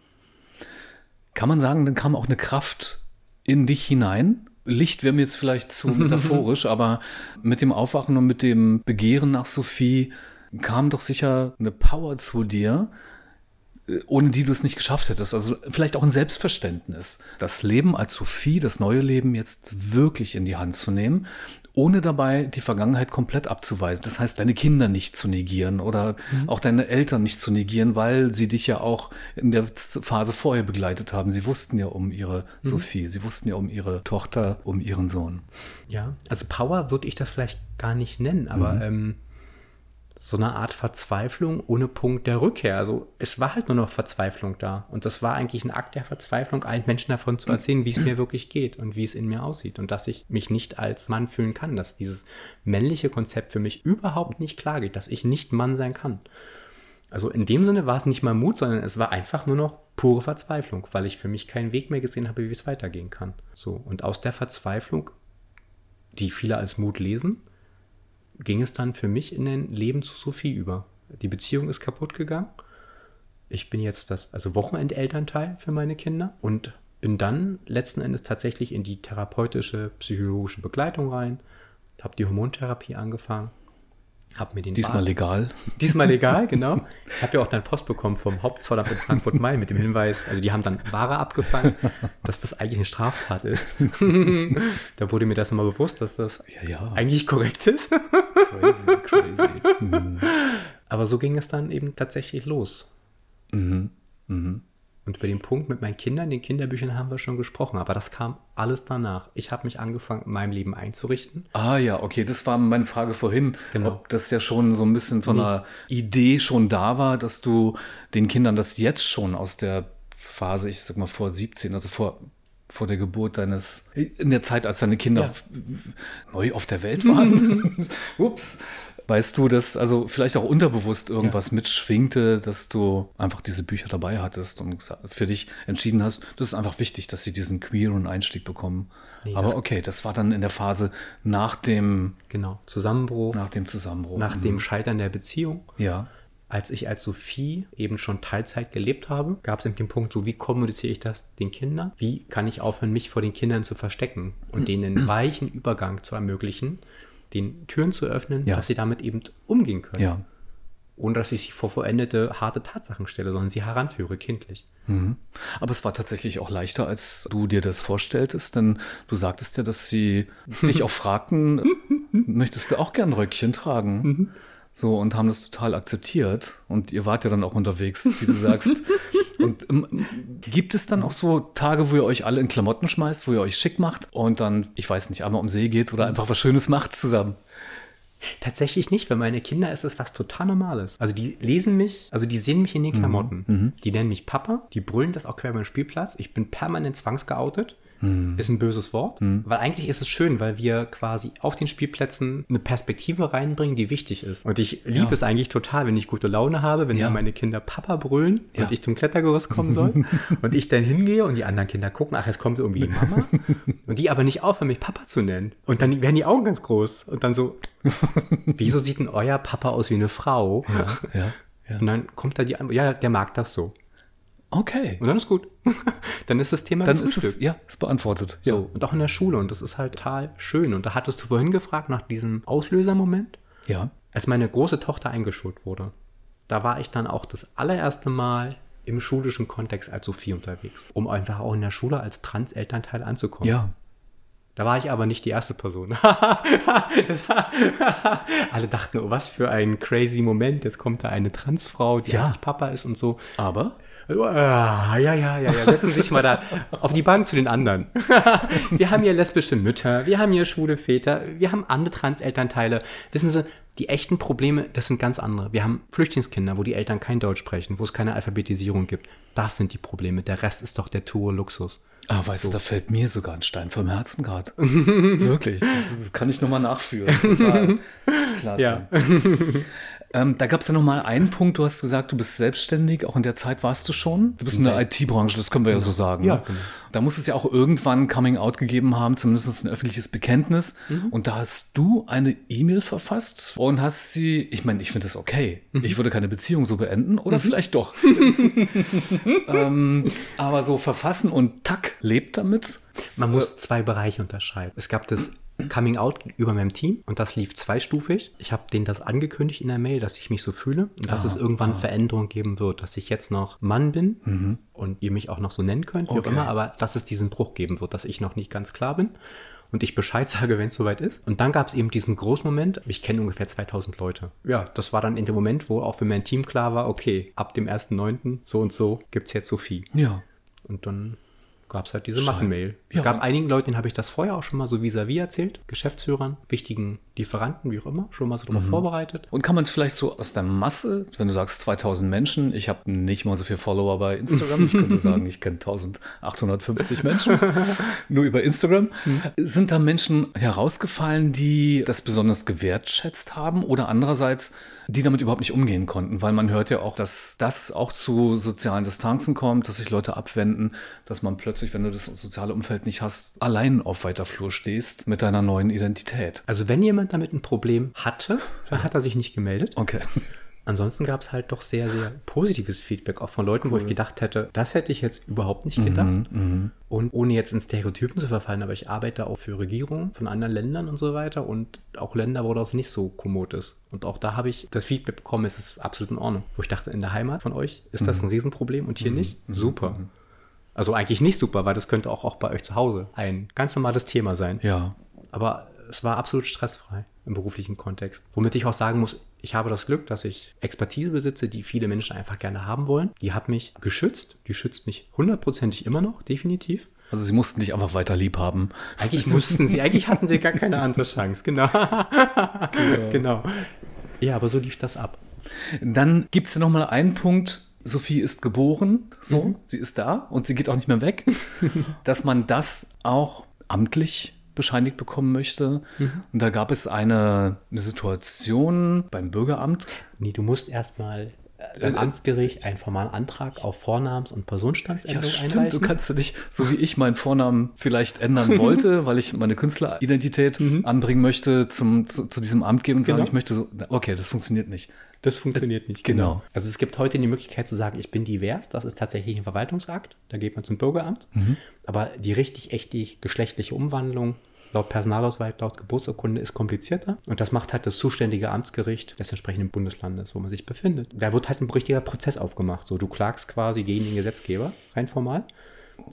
[SPEAKER 2] Kann man sagen, dann kam auch eine Kraft in dich hinein? Licht wäre mir jetzt vielleicht zu metaphorisch, aber mit dem Aufwachen und mit dem Begehren nach Sophie kam doch sicher eine Power zu dir, äh, ohne die du es nicht geschafft hättest. Also vielleicht auch ein Selbstverständnis, das Leben als Sophie, das neue Leben jetzt wirklich in die Hand zu nehmen, ohne dabei die Vergangenheit komplett abzuweisen. Das heißt, deine Kinder nicht zu negieren oder auch deine Eltern nicht zu negieren, weil sie dich ja auch in der Phase vorher begleitet haben. Sie wussten ja um ihre Sophie, sie wussten ja um ihre Tochter, um ihren Sohn.
[SPEAKER 1] ja, also Power würde ich das vielleicht gar nicht nennen, aber ähm, so eine Art Verzweiflung ohne Punkt der Rückkehr. Also es war halt nur noch Verzweiflung da. Und das war eigentlich ein Akt der Verzweiflung, allen Menschen davon zu erzählen, wie es mir wirklich geht und wie es in mir aussieht. Und dass ich mich nicht als Mann fühlen kann, dass dieses männliche Konzept für mich überhaupt nicht klar geht, dass ich nicht Mann sein kann. Also in dem Sinne war es nicht mal Mut, sondern es war einfach nur noch pure Verzweiflung, weil ich für mich keinen Weg mehr gesehen habe, wie es weitergehen kann. So, und aus der Verzweiflung, die viele als Mut lesen, ging es dann für mich in den Leben zu Sophie über. Die Beziehung ist kaputt gegangen. Ich bin jetzt das also Wochenendelternteil für meine Kinder und bin dann letzten Endes tatsächlich in die therapeutische, psychologische Begleitung rein, habe die Hormontherapie angefangen Hab mir den
[SPEAKER 2] Diesmal
[SPEAKER 1] Bar-
[SPEAKER 2] legal.
[SPEAKER 1] Diesmal legal, genau. Ich habe ja auch dann Post bekommen vom Hauptzollamt in Frankfurt-Main mit dem Hinweis, also die haben dann Ware abgefangen, dass das eigentlich eine Straftat ist. da wurde mir das nochmal bewusst, dass das
[SPEAKER 2] Ja, ja.
[SPEAKER 1] eigentlich korrekt ist.
[SPEAKER 2] Crazy, crazy. Mhm.
[SPEAKER 1] Aber so ging es dann eben tatsächlich los.
[SPEAKER 2] Mhm. Mhm.
[SPEAKER 1] Und über den Punkt mit meinen Kindern, den Kinderbüchern haben wir schon gesprochen, aber das kam alles danach. Ich habe mich angefangen, in meinem Leben einzurichten.
[SPEAKER 2] Ah ja, okay, das war meine Frage vorhin,
[SPEAKER 1] Genau.
[SPEAKER 2] ob das ja schon so ein bisschen von einer Idee schon da war, dass du den Kindern das jetzt schon aus der Phase, ich sag mal vor 17, also vor vor der Geburt deines, in der Zeit, als deine Kinder
[SPEAKER 1] Ja.
[SPEAKER 2] neu auf der Welt waren. Ups. Weißt du, dass also vielleicht auch unterbewusst irgendwas mitschwingte, dass du einfach diese Bücher dabei hattest und für dich entschieden hast, das ist einfach wichtig, dass sie diesen queeren Einstieg bekommen.
[SPEAKER 1] Nee,
[SPEAKER 2] Aber okay, das war dann in der Phase nach dem
[SPEAKER 1] Genau, Zusammenbruch,
[SPEAKER 2] nach dem Zusammenbruch.
[SPEAKER 1] nach
[SPEAKER 2] Mhm.
[SPEAKER 1] dem Scheitern der Beziehung.
[SPEAKER 2] Ja.
[SPEAKER 1] Als ich als Sophie eben schon Teilzeit gelebt habe, gab es eben den Punkt, so wie kommuniziere ich das den Kindern? Wie kann ich aufhören, mich vor den Kindern zu verstecken und denen einen weichen Übergang zu ermöglichen, den Türen zu öffnen,
[SPEAKER 2] Ja.
[SPEAKER 1] dass sie damit eben umgehen können.
[SPEAKER 2] Ja.
[SPEAKER 1] Ohne dass ich sie vor vollendete, harte Tatsachen stelle, sondern sie heranführe, kindlich.
[SPEAKER 2] Mhm. Aber es war tatsächlich auch leichter, als du dir das vorstelltest, denn du sagtest ja, dass sie dich auch fragten, möchtest du auch gern Röckchen tragen? So, und haben das total akzeptiert. Und ihr wart ja dann auch unterwegs, wie du sagst. Und ähm, gibt es dann auch so Tage, wo ihr euch alle in Klamotten schmeißt, wo ihr euch schick macht und dann, ich weiß nicht, einmal um See geht oder einfach was Schönes macht zusammen?
[SPEAKER 1] Tatsächlich nicht, für meine Kinder ist es was total Normales. Also die lesen mich, also die sehen mich in den Klamotten. Die nennen mich Papa, die brüllen das auch quer über den Spielplatz. Ich bin permanent zwangsgeoutet. Ist ein böses Wort, weil eigentlich ist es schön, weil wir quasi auf den Spielplätzen eine Perspektive reinbringen, die wichtig ist. Und ich liebe
[SPEAKER 2] Ja.
[SPEAKER 1] es eigentlich total, wenn ich gute Laune habe, wenn
[SPEAKER 2] Ja.
[SPEAKER 1] meine Kinder Papa brüllen
[SPEAKER 2] Ja.
[SPEAKER 1] und ich zum Klettergerüst kommen soll und ich dann hingehe und die anderen Kinder gucken, ach, jetzt kommt irgendwie die Mama und die aber nicht aufhören, mich Papa zu nennen. Und dann werden die Augen ganz groß und dann so, wieso sieht denn euer Papa aus wie eine Frau?
[SPEAKER 2] Ja, ja.
[SPEAKER 1] Und dann kommt da die Antwort, ja, der mag das so.
[SPEAKER 2] Okay.
[SPEAKER 1] Und dann ist gut. dann ist das Thema
[SPEAKER 2] Dann ist es, ja, ist beantwortet.
[SPEAKER 1] So, und auch in der Schule. Und das ist halt total schön. Und da hattest du vorhin gefragt nach diesem Auslösermoment,
[SPEAKER 2] Ja.
[SPEAKER 1] als meine große Tochter eingeschult wurde. Da war ich dann auch das allererste Mal im schulischen Kontext als Sophie unterwegs, um einfach auch in der Schule als Trans-Elternteil anzukommen.
[SPEAKER 2] Ja.
[SPEAKER 1] Da war ich aber nicht die erste Person. Alle dachten, oh, was für ein crazy Moment. Jetzt kommt da eine Transfrau, die
[SPEAKER 2] Ja.
[SPEAKER 1] Papa ist und so.
[SPEAKER 2] Aber
[SPEAKER 1] Ah, ja, ja, ja, ja. Setzen Sie sich mal da auf die Bank zu den anderen. wir haben hier lesbische Mütter, wir haben hier schwule Väter, wir haben andere Trans-Elternteile. Wissen Sie, die echten Probleme, das sind ganz andere. Wir haben Flüchtlingskinder, wo die Eltern kein Deutsch sprechen, wo es keine Alphabetisierung gibt. Das sind die Probleme. Der Rest ist doch der pure Luxus.
[SPEAKER 2] Ah, weißt du, da fällt mir sogar ein Stein vom Herzen gerade. Wirklich, das kann ich nochmal nachführen. Total klasse.
[SPEAKER 1] Ja.
[SPEAKER 2] Ähm, da gab es ja nochmal einen Punkt, du hast gesagt, du bist selbstständig, auch in der Zeit warst du schon. Du bist in der IT-Branche, das können wir ja so sagen.
[SPEAKER 1] Ja,
[SPEAKER 2] ne?
[SPEAKER 1] genau.
[SPEAKER 2] Da muss es ja auch irgendwann Coming Out gegeben haben, zumindest ein öffentliches Bekenntnis.
[SPEAKER 1] Mhm.
[SPEAKER 2] Und da hast du eine E-Mail verfasst und hast sie, ich meine, ich finde das okay.
[SPEAKER 1] Mhm.
[SPEAKER 2] Ich würde keine Beziehung so beenden oder vielleicht doch. ähm, aber so verfassen und tack, lebt damit.
[SPEAKER 1] Man muss zwei Bereiche unterscheiden. Es gab das Coming Out über meinem Team und das lief zweistufig. Ich habe denen das angekündigt in der Mail, dass ich mich so fühle und dass es irgendwann Veränderungen geben wird, dass ich jetzt noch Mann bin und ihr mich auch noch so nennen könnt, wie
[SPEAKER 2] Okay.
[SPEAKER 1] auch immer, aber dass es diesen Bruch geben wird, dass ich noch nicht ganz klar bin und ich Bescheid sage, wenn es soweit ist. Und dann gab es eben diesen Großmoment, ich kenne ungefähr 2000 Leute. Ja, das war dann in dem Moment, wo auch für mein Team klar war, okay, ab dem 1.9. so und so gibt es jetzt Sophie.
[SPEAKER 2] Ja.
[SPEAKER 1] Und dann gab es halt diese Massenmail.
[SPEAKER 2] Ja.
[SPEAKER 1] Es gab einigen Leuten, denen habe ich das vorher auch schon mal so vis-à-vis erzählt. Geschäftsführern, wichtigen Lieferanten, wie auch immer, schon mal so darauf vorbereitet.
[SPEAKER 2] Und kann man es vielleicht so aus der Masse, wenn du sagst 2000 Menschen, ich habe nicht mal so viele Follower bei Instagram, ich könnte sagen, ich kenne 1850 Menschen, nur über Instagram. Sind da Menschen herausgefallen, die das besonders gewertschätzt haben oder andererseits, die damit überhaupt nicht umgehen konnten? Weil man hört ja auch, dass das auch zu sozialen Distanzen kommt, dass sich Leute abwenden, dass man plötzlich, wenn du das soziale Umfeld nicht hast, allein auf weiter Flur stehst mit deiner neuen Identität.
[SPEAKER 1] Also wenn jemand damit ein Problem hatte, dann hat er sich nicht gemeldet.
[SPEAKER 2] Okay.
[SPEAKER 1] ansonsten gab es halt doch sehr, sehr positives Feedback, auch von Leuten, cool. wo ich gedacht hätte, das hätte ich jetzt überhaupt nicht gedacht. Mhm, und ohne jetzt in Stereotypen zu verfallen, aber ich arbeite auch für Regierungen von anderen Ländern und so weiter und auch Länder, wo das nicht so kommod ist. Und auch da habe ich das Feedback bekommen, es ist absolut in Ordnung. Wo ich dachte, in der Heimat von euch ist das ein Riesenproblem und hier nicht? Super. Also eigentlich nicht super, weil das könnte auch, auch bei euch zu Hause ein ganz normales Thema sein.
[SPEAKER 2] Ja.
[SPEAKER 1] Aber es war absolut stressfrei im beruflichen Kontext. Womit ich auch sagen muss, ich habe das Glück, dass ich Expertise besitze, die viele Menschen einfach gerne haben wollen. Die hat mich geschützt. Die schützt mich hundertprozentig immer noch, definitiv.
[SPEAKER 2] Also sie mussten dich einfach weiter lieb haben.
[SPEAKER 1] Eigentlich mussten sie, eigentlich hatten sie gar keine andere Chance, genau. genau. genau. Ja, aber so lief das ab.
[SPEAKER 2] Dann gibt es ja nochmal einen Punkt, Sophie ist geboren, so, mhm. sie ist da und sie geht auch nicht mehr weg, dass man das auch amtlich bescheinigt bekommen möchte. Mhm. Und da gab es eine, Situation beim Bürgeramt.
[SPEAKER 1] Nee, du musst erstmal Amtsgericht einen formalen Antrag auf Vornamens- und Personenstandsänderung ja, stimmt.
[SPEAKER 2] Einreichen. Du kannst du nicht, so wie ich meinen Vornamen vielleicht ändern wollte, weil ich meine Künstleridentität mhm. anbringen möchte, zum, zu, zu, diesem Amt gehen und sagen, genau. ich möchte so, okay, das funktioniert nicht.
[SPEAKER 1] Das funktioniert nicht. Genau. genau. Also es gibt heute die Möglichkeit zu sagen, ich bin divers. Das ist tatsächlich ein Verwaltungsakt. Da geht man zum Bürgeramt. Mhm. Aber die richtig echte geschlechtliche Umwandlung laut Personalausweis, laut Geburtsurkunde ist komplizierter. Und das macht halt das zuständige Amtsgericht des entsprechenden Bundeslandes, wo man sich befindet. Da wird halt ein richtiger Prozess aufgemacht. So, du klagst quasi gegen den Gesetzgeber, rein formal.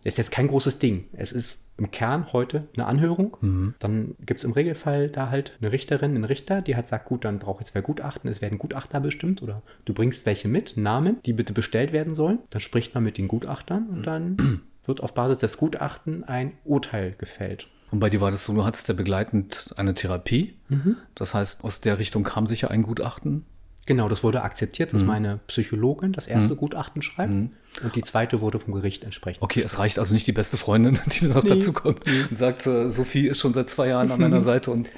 [SPEAKER 1] Ist jetzt kein großes Ding. Es ist im Kern heute eine Anhörung. Mhm. Dann gibt es im Regelfall da halt eine Richterin, einen Richter, die halt sagt, gut, dann brauche ich zwei Gutachten, es werden Gutachter bestimmt oder du bringst welche mit, Namen, die bitte bestellt werden sollen. Dann spricht man mit den Gutachtern und dann wird auf Basis des Gutachten ein Urteil gefällt.
[SPEAKER 2] Und bei dir war das so, du hattest ja begleitend eine Therapie. Mhm. Das heißt, aus der Richtung kam sicher ein Gutachten.
[SPEAKER 1] Genau, das wurde akzeptiert, dass mhm. meine Psychologin das erste mhm. Gutachten schreibt mhm. und die zweite wurde vom Gericht entsprechend.
[SPEAKER 2] Okay, es reicht also nicht die beste Freundin, die noch nee. dazu kommt und sagt, äh, Sophie ist schon seit zwei Jahren an meiner Seite und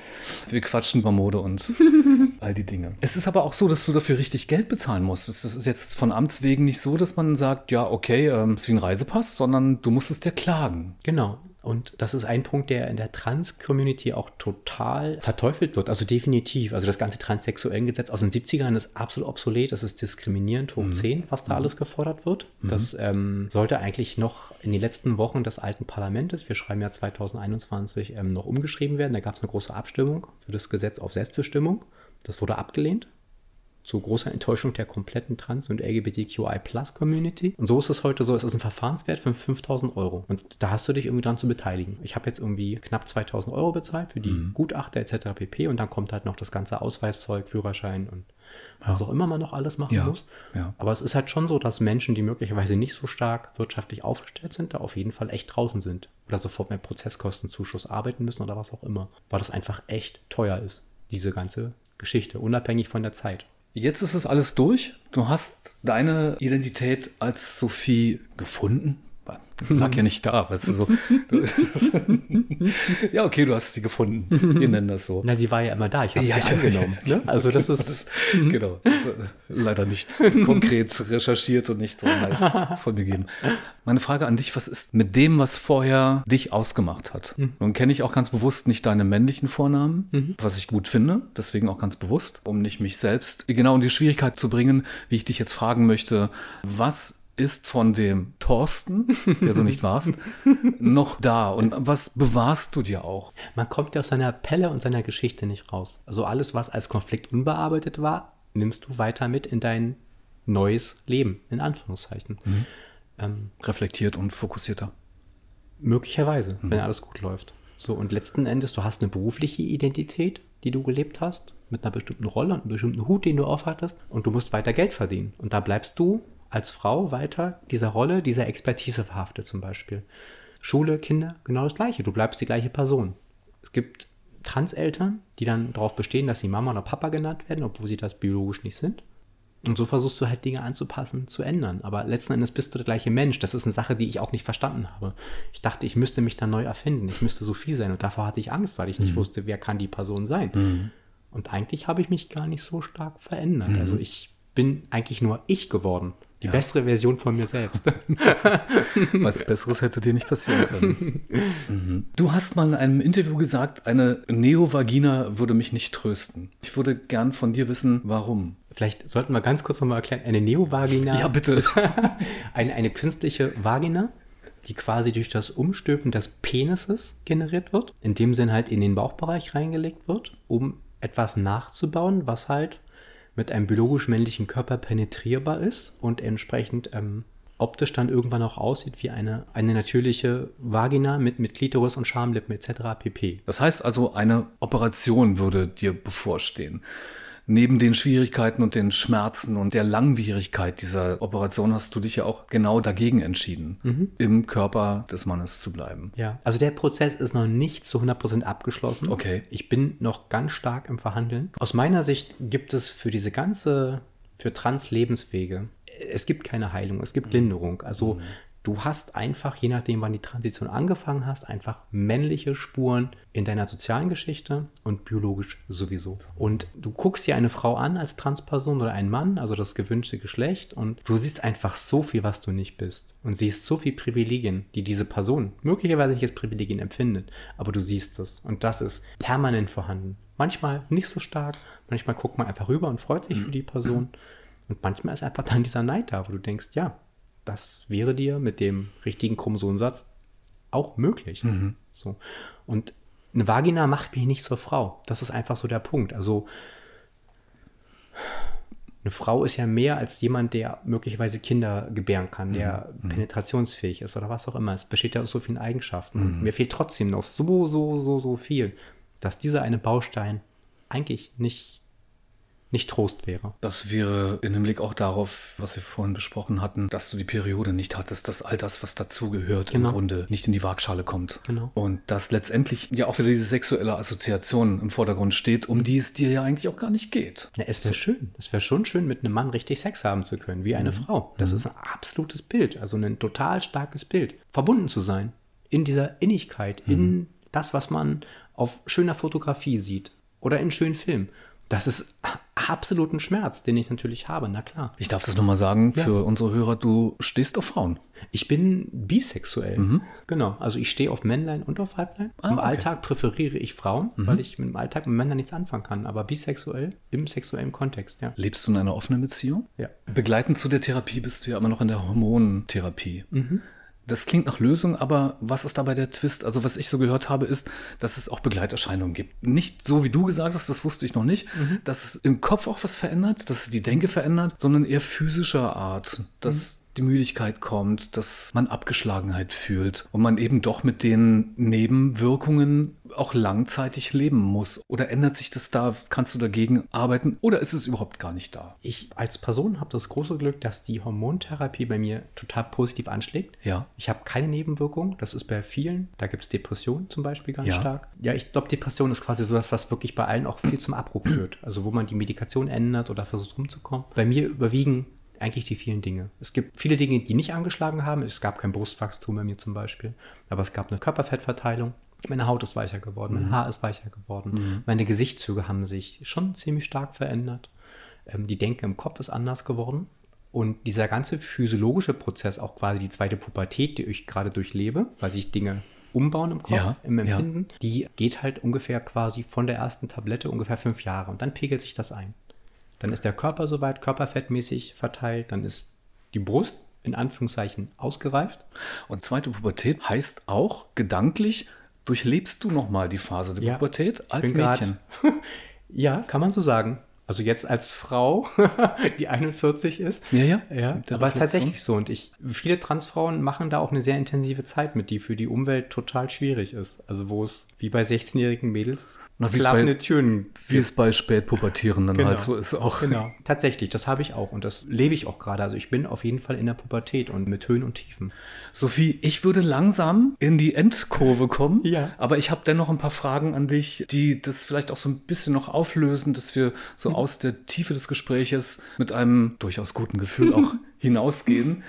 [SPEAKER 2] wir quatschen über Mode und all die Dinge. Es ist aber auch so, dass du dafür richtig Geld bezahlen musst. Es ist jetzt von Amts wegen nicht so, dass man sagt, ja, okay, ähm, ist wie ein Reisepass, sondern du musstest ja klagen.
[SPEAKER 1] Genau, und das ist ein Punkt, der in der Trans-Community auch total verteufelt wird. Also definitiv. Also das ganze transsexuellen Gesetz aus den 70ern ist absolut obsolet. Das ist diskriminierend hoch mhm. 10, was da mhm. alles gefordert wird. Mhm. Das ähm, sollte eigentlich noch in den letzten Wochen des alten Parlaments, wir schreiben ja 2021, ähm, noch umgeschrieben werden. Da gab es eine große Abstimmung für das Gesetz auf Selbstbestimmung. Das wurde abgelehnt zu großer Enttäuschung der kompletten Trans- und LGBTQI-Plus-Community. Und so ist es heute so, es ist ein Verfahrenswert von 5000 Euro. Und da hast du dich irgendwie dran zu beteiligen. Ich habe jetzt irgendwie knapp 2000 Euro bezahlt für die mhm. Gutachter etc. pp. Und dann kommt halt noch das ganze Ausweiszeug, Führerschein und ja. was auch immer man noch alles machen
[SPEAKER 2] ja.
[SPEAKER 1] muss. Ja. Aber es ist halt schon so, dass Menschen, die möglicherweise nicht so stark wirtschaftlich aufgestellt sind, da auf jeden Fall echt draußen sind. Oder sofort mehr Prozesskostenzuschuss arbeiten müssen oder was auch immer. Weil das einfach echt teuer ist, diese ganze Geschichte, unabhängig von der Zeit.
[SPEAKER 2] Jetzt ist es alles durch. Du hast deine Identität als Sophie gefunden lag ja nicht da, weißt du so. ja, okay, du hast sie gefunden. Wir nennen das so.
[SPEAKER 1] Na, sie war ja immer da. Ich habe
[SPEAKER 2] ja,
[SPEAKER 1] sie angenommen.
[SPEAKER 2] Ja, ne? Also das ist das, genau. Das ist leider nicht konkret recherchiert und nicht so nice von mir gegeben. Meine Frage an dich: Was ist mit dem, was vorher dich ausgemacht hat? Mhm. Nun kenne ich auch ganz bewusst nicht deine männlichen Vornamen, mhm. was ich gut finde. Deswegen auch ganz bewusst, um nicht mich selbst genau in die Schwierigkeit zu bringen, wie ich dich jetzt fragen möchte, was ist von dem Thorsten, der du nicht warst, noch da? Und was bewahrst du dir auch?
[SPEAKER 1] Man kommt ja aus seiner Pelle und seiner Geschichte nicht raus. Also alles, was als Konflikt unbearbeitet war, nimmst du weiter mit in dein neues Leben, in Anführungszeichen. Mhm.
[SPEAKER 2] Ähm, Reflektiert und fokussierter.
[SPEAKER 1] Möglicherweise, mhm. wenn alles gut läuft. So, und letzten Endes, du hast eine berufliche Identität, die du gelebt hast, mit einer bestimmten Rolle und einem bestimmten Hut, den du aufhattest, und du musst weiter Geld verdienen. Und da bleibst du als Frau weiter dieser Rolle, dieser Expertise verhaftet zum Beispiel. Schule, Kinder, genau das Gleiche. Du bleibst die gleiche Person. Es gibt Transeltern, die dann darauf bestehen, dass sie Mama oder Papa genannt werden, obwohl sie das biologisch nicht sind. Und so versuchst du halt Dinge anzupassen, zu ändern. Aber letzten Endes bist du der gleiche Mensch. Das ist eine Sache, die ich auch nicht verstanden habe. Ich dachte, ich müsste mich dann neu erfinden. Ich müsste Sophie sein. Und davor hatte ich Angst, weil ich nicht mhm. wusste, wer kann die Person sein. Mhm. Und eigentlich habe ich mich gar nicht so stark verändert. Mhm. Also ich bin eigentlich nur ich geworden. Die ja. bessere Version von mir selbst.
[SPEAKER 2] Was Besseres hätte dir nicht passieren können. Mhm. Du hast mal in einem Interview gesagt, eine Neovagina würde mich nicht trösten. Ich würde gern von dir wissen, warum.
[SPEAKER 1] Vielleicht sollten wir ganz kurz nochmal erklären, eine Neovagina
[SPEAKER 2] ja, bitte.
[SPEAKER 1] eine, eine künstliche Vagina, die quasi durch das Umstülpen des Penises generiert wird. In dem Sinn halt in den Bauchbereich reingelegt wird, um etwas nachzubauen, was halt mit einem biologisch männlichen Körper penetrierbar ist und entsprechend ähm, optisch dann irgendwann auch aussieht wie eine, eine natürliche Vagina mit, mit Klitoris und Schamlippen etc. pp.
[SPEAKER 2] Das heißt also, eine Operation würde dir bevorstehen neben den Schwierigkeiten und den Schmerzen und der Langwierigkeit dieser Operation hast du dich ja auch genau dagegen entschieden, mhm. im Körper des Mannes zu bleiben.
[SPEAKER 1] Ja, also der Prozess ist noch nicht zu 100% abgeschlossen.
[SPEAKER 2] Okay.
[SPEAKER 1] Ich bin noch ganz stark im Verhandeln. Aus meiner Sicht gibt es für diese ganze, für Trans-Lebenswege, es gibt keine Heilung, es gibt mhm. Linderung. Also mhm. Du hast einfach, je nachdem, wann die Transition angefangen hast, einfach männliche Spuren in deiner sozialen Geschichte und biologisch sowieso. Und du guckst dir eine Frau an als Transperson oder einen Mann, also das gewünschte Geschlecht, und du siehst einfach so viel, was du nicht bist. Und siehst so viel Privilegien, die diese Person möglicherweise nicht als Privilegien empfindet, aber du siehst es. Und das ist permanent vorhanden. Manchmal nicht so stark, manchmal guckt man einfach rüber und freut sich für die Person. Und manchmal ist einfach dann dieser Neid da, wo du denkst, ja, das wäre dir mit dem richtigen Chromosomsatz auch möglich. Mhm. So. Und eine Vagina macht mich nicht zur Frau. Das ist einfach so der Punkt. Also eine Frau ist ja mehr als jemand, der möglicherweise Kinder gebären kann, der mhm. penetrationsfähig ist oder was auch immer. Es besteht ja aus so vielen Eigenschaften. Mhm. Mir fehlt trotzdem noch so, so, so, so viel, dass dieser eine Baustein eigentlich nicht nicht Trost wäre.
[SPEAKER 2] Das wäre in Hinblick auch darauf, was wir vorhin besprochen hatten, dass du die Periode nicht hattest, dass all das, was dazugehört, genau. im Grunde nicht in die Waagschale kommt.
[SPEAKER 1] Genau.
[SPEAKER 2] Und dass letztendlich ja auch wieder diese sexuelle Assoziation im Vordergrund steht, um die es dir ja eigentlich auch gar nicht geht.
[SPEAKER 1] Ja, es wäre so. schön. Es wäre schon schön, mit einem Mann richtig Sex haben zu können, wie eine mhm. Frau. Das mhm. ist ein absolutes Bild, also ein total starkes Bild. Verbunden zu sein in dieser Innigkeit, mhm. in das, was man auf schöner Fotografie sieht oder in schönen Filmen. Das ist absolut ein Schmerz, den ich natürlich habe, na klar.
[SPEAKER 2] Ich darf das nochmal sagen ja. für unsere Hörer, du stehst auf Frauen.
[SPEAKER 1] Ich bin bisexuell. Mhm. Genau, also ich stehe auf Männlein und auf Weiblein. Ah, Im okay. Alltag präferiere ich Frauen, mhm. weil ich mit dem Alltag mit Männern nichts anfangen kann, aber bisexuell im sexuellen Kontext, ja.
[SPEAKER 2] Lebst du in einer offenen Beziehung?
[SPEAKER 1] Ja.
[SPEAKER 2] Begleitend zu der Therapie bist du ja immer noch in der Hormontherapie. Mhm. Das klingt nach Lösung, aber was ist dabei der Twist? Also was ich so gehört habe, ist, dass es auch Begleiterscheinungen gibt. Nicht so, wie du gesagt hast, das wusste ich noch nicht, mhm. dass es im Kopf auch was verändert, dass es die Denke verändert, sondern eher physischer Art. Dass mhm die Müdigkeit kommt, dass man Abgeschlagenheit fühlt und man eben doch mit den Nebenwirkungen auch langzeitig leben muss. Oder ändert sich das da? Kannst du dagegen arbeiten oder ist es überhaupt gar nicht da?
[SPEAKER 1] Ich als Person habe das große Glück, dass die Hormontherapie bei mir total positiv anschlägt.
[SPEAKER 2] Ja.
[SPEAKER 1] Ich habe keine Nebenwirkungen. Das ist bei vielen. Da gibt es Depressionen zum Beispiel ganz ja. stark. Ja, ich glaube, Depression ist quasi so das, was wirklich bei allen auch viel zum Abbruch führt. Also wo man die Medikation ändert oder versucht rumzukommen. Bei mir überwiegen eigentlich die vielen Dinge. Es gibt viele Dinge, die nicht angeschlagen haben. Es gab kein Brustwachstum bei mir zum Beispiel, aber es gab eine Körperfettverteilung. Meine Haut ist weicher geworden, mein mhm. Haar ist weicher geworden, mhm. meine Gesichtszüge haben sich schon ziemlich stark verändert. Ähm, die Denke im Kopf ist anders geworden. Und dieser ganze physiologische Prozess, auch quasi die zweite Pubertät, die ich gerade durchlebe, weil sich Dinge umbauen im Kopf, ja, im Empfinden, ja. die geht halt ungefähr quasi von der ersten Tablette ungefähr fünf Jahre und dann pegelt sich das ein. Dann ist der Körper soweit körperfettmäßig verteilt, dann ist die Brust in Anführungszeichen ausgereift.
[SPEAKER 2] Und zweite Pubertät heißt auch gedanklich, durchlebst du nochmal die Phase der ja, Pubertät als Mädchen.
[SPEAKER 1] ja, kann man so sagen. Also jetzt als Frau, die 41 ist.
[SPEAKER 2] Ja, ja.
[SPEAKER 1] ja aber tatsächlich so. Und ich, viele Transfrauen machen da auch eine sehr intensive Zeit mit, die für die Umwelt total schwierig ist. Also wo es wie bei 16-jährigen Mädels
[SPEAKER 2] Na, klappende Türen. Wie es bei Spätpubertierenden genau. halt so ist auch.
[SPEAKER 1] Genau. Tatsächlich, das habe ich auch und das lebe ich auch gerade. Also ich bin auf jeden Fall in der Pubertät und mit Höhen und Tiefen.
[SPEAKER 2] Sophie, ich würde langsam in die Endkurve kommen.
[SPEAKER 1] Ja.
[SPEAKER 2] Aber ich habe dennoch ein paar Fragen an dich, die das vielleicht auch so ein bisschen noch auflösen, dass wir so. Aus der Tiefe des Gespräches mit einem durchaus guten Gefühl auch hinausgehen.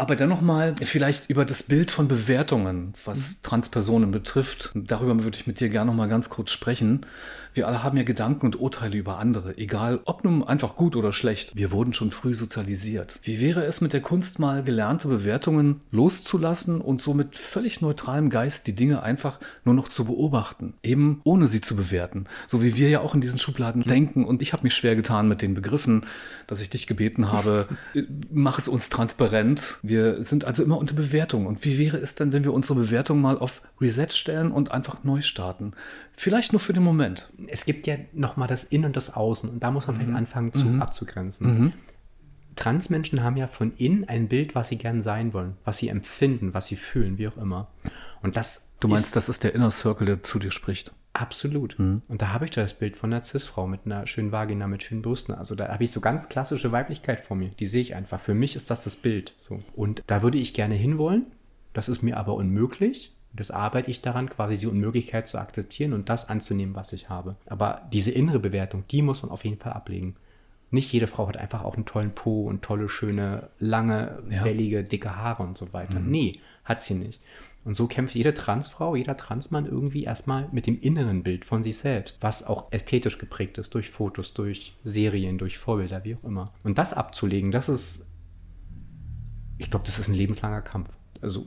[SPEAKER 2] Aber dann nochmal vielleicht über das Bild von Bewertungen, was mhm. Transpersonen betrifft. Darüber würde ich mit dir gerne nochmal ganz kurz sprechen. Wir alle haben ja Gedanken und Urteile über andere, egal ob nun einfach gut oder schlecht. Wir wurden schon früh sozialisiert. Wie wäre es mit der Kunst mal gelernte Bewertungen loszulassen und so mit völlig neutralem Geist die Dinge einfach nur noch zu beobachten, eben ohne sie zu bewerten, so wie wir ja auch in diesen Schubladen mhm. denken. Und ich habe mich schwer getan mit den Begriffen, dass ich dich gebeten habe, mach es uns transparent. Wir sind also immer unter Bewertung. Und wie wäre es denn, wenn wir unsere Bewertung mal auf Reset stellen und einfach neu starten? Vielleicht nur für den Moment.
[SPEAKER 1] Es gibt ja nochmal das In und das Außen und da muss man mhm. vielleicht anfangen zu mhm. abzugrenzen. Mhm. Transmenschen haben ja von innen ein Bild, was sie gern sein wollen, was sie empfinden, was sie fühlen, wie auch immer. Und das.
[SPEAKER 2] Du meinst, ist, das ist der Inner Circle, der zu dir spricht?
[SPEAKER 1] Absolut. Mhm. Und da habe ich das Bild von einer Cis-Frau mit einer schönen Vagina, mit schönen Brüsten. Also da habe ich so ganz klassische Weiblichkeit vor mir. Die sehe ich einfach. Für mich ist das das Bild. So. Und da würde ich gerne hinwollen. Das ist mir aber unmöglich. Das arbeite ich daran, quasi die Unmöglichkeit zu akzeptieren und das anzunehmen, was ich habe. Aber diese innere Bewertung, die muss man auf jeden Fall ablegen. Nicht jede Frau hat einfach auch einen tollen Po und tolle, schöne, lange, ja. wellige, dicke Haare und so weiter. Mhm. Nee, hat sie nicht. Und so kämpft jede Transfrau, jeder Transmann irgendwie erstmal mit dem inneren Bild von sich selbst, was auch ästhetisch geprägt ist, durch Fotos, durch Serien, durch Vorbilder, wie auch immer. Und das abzulegen, das ist, ich glaube, das ist ein lebenslanger Kampf. Also,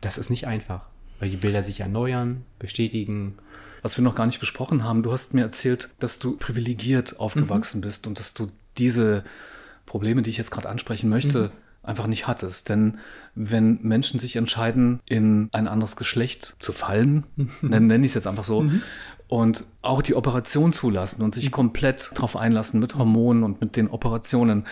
[SPEAKER 1] das ist nicht einfach weil die Bilder sich erneuern, bestätigen.
[SPEAKER 2] Was wir noch gar nicht besprochen haben, du hast mir erzählt, dass du privilegiert aufgewachsen mhm. bist und dass du diese Probleme, die ich jetzt gerade ansprechen möchte, mhm. einfach nicht hattest. Denn wenn Menschen sich entscheiden, in ein anderes Geschlecht zu fallen, mhm. nenne, nenne ich es jetzt einfach so, mhm. und auch die Operation zulassen und sich mhm. komplett darauf einlassen mit Hormonen und mit den Operationen,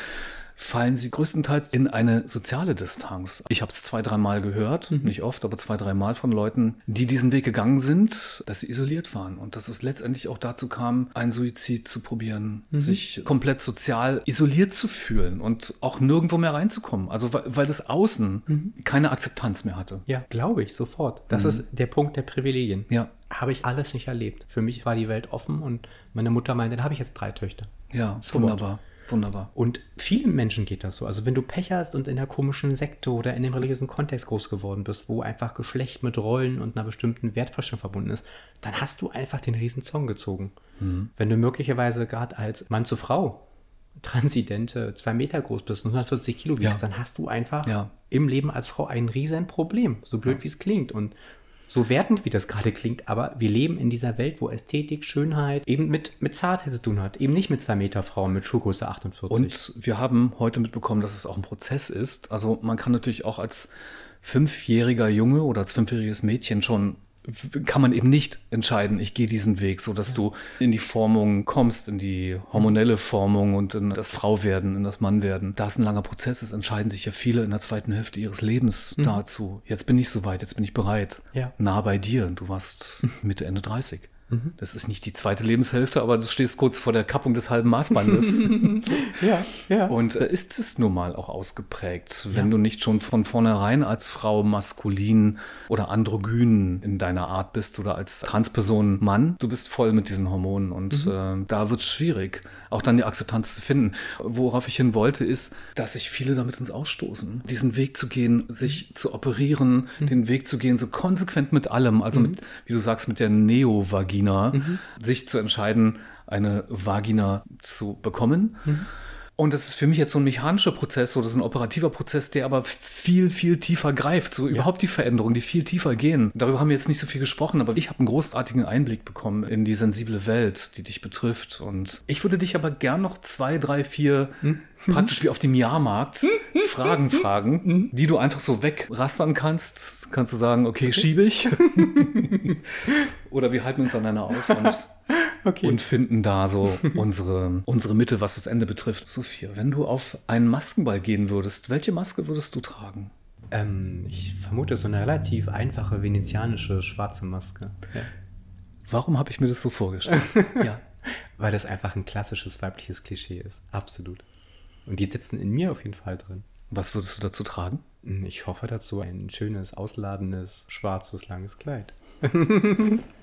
[SPEAKER 2] fallen sie größtenteils in eine soziale Distanz. Ich habe es zwei, dreimal gehört, mhm. nicht oft, aber zwei, dreimal von Leuten, die diesen Weg gegangen sind, dass sie isoliert waren und dass es letztendlich auch dazu kam, einen Suizid zu probieren, mhm. sich komplett sozial isoliert zu fühlen und auch nirgendwo mehr reinzukommen. Also weil, weil das Außen mhm. keine Akzeptanz mehr hatte.
[SPEAKER 1] Ja, glaube ich, sofort. Das mhm. ist der Punkt der Privilegien. Ja. Habe ich alles nicht erlebt. Für mich war die Welt offen und meine Mutter meinte, dann habe ich jetzt drei Töchter.
[SPEAKER 2] Ja, sofort. wunderbar. Wunderbar.
[SPEAKER 1] Und vielen Menschen geht das so. Also wenn du Pech hast und in einer komischen Sekte oder in einem religiösen Kontext groß geworden bist, wo einfach Geschlecht mit Rollen und einer bestimmten Wertvorstellung verbunden ist, dann hast du einfach den Riesenzong gezogen. Mhm. Wenn du möglicherweise gerade als Mann zu Frau Transidente zwei Meter groß bist und 140 Kilo wiegst, ja. dann hast du einfach ja. im Leben als Frau ein Riesenproblem. So blöd ja. wie es klingt. Und so wertend, wie das gerade klingt, aber wir leben in dieser Welt, wo Ästhetik, Schönheit eben mit, mit Zartheit zu tun hat. Eben nicht mit zwei Meter Frauen mit Schuhgröße 48.
[SPEAKER 2] Und wir haben heute mitbekommen, dass es auch ein Prozess ist. Also man kann natürlich auch als fünfjähriger Junge oder als fünfjähriges Mädchen schon kann man eben nicht entscheiden, ich gehe diesen Weg, so dass ja. du in die Formung kommst, in die hormonelle Formung und in das Frauwerden, in das Mannwerden. Da es ein langer Prozess ist, entscheiden sich ja viele in der zweiten Hälfte ihres Lebens mhm. dazu. Jetzt bin ich soweit, jetzt bin ich bereit. Ja. Nah bei dir. Du warst Mitte, Ende 30. Mhm. Das ist nicht die zweite Lebenshälfte, aber du stehst kurz vor der Kappung des halben Maßbandes. ja, ja. Und äh, ist es nun mal auch ausgeprägt, wenn ja. du nicht schon von vornherein als Frau maskulin oder androgyn in deiner Art bist oder als Transperson Mann. Du bist voll mit diesen Hormonen und mhm. äh, da wird es schwierig, auch dann die Akzeptanz zu finden. Worauf ich hin wollte, ist, dass sich viele damit ins Ausstoßen. Diesen Weg zu gehen, sich zu operieren, mhm. den Weg zu gehen, so konsequent mit allem, also mhm. mit, wie du sagst, mit der Neovagina Vagina, mhm. sich zu entscheiden, eine Vagina zu bekommen. Mhm. Und das ist für mich jetzt so ein mechanischer Prozess oder so ein operativer Prozess, der aber viel, viel tiefer greift. So ja. überhaupt die Veränderungen, die viel tiefer gehen. Darüber haben wir jetzt nicht so viel gesprochen, aber ich habe einen großartigen Einblick bekommen in die sensible Welt, die dich betrifft. Und ich würde dich aber gern noch zwei, drei, vier, hm? Praktisch wie auf dem Jahrmarkt, Fragen fragen, die du einfach so wegrastern kannst. Kannst du sagen, okay, schiebe ich. Oder wir halten uns aneinander auf und, okay. und finden da so unsere, unsere Mitte, was das Ende betrifft. Sophia, wenn du auf einen Maskenball gehen würdest, welche Maske würdest du tragen?
[SPEAKER 1] Ähm, ich vermute so eine relativ einfache venezianische schwarze Maske. Ja.
[SPEAKER 2] Warum habe ich mir das so vorgestellt?
[SPEAKER 1] ja. Weil das einfach ein klassisches weibliches Klischee ist. Absolut. Und die sitzen in mir auf jeden Fall drin.
[SPEAKER 2] Was würdest du dazu tragen?
[SPEAKER 1] Ich hoffe dazu ein schönes, ausladendes, schwarzes, langes Kleid.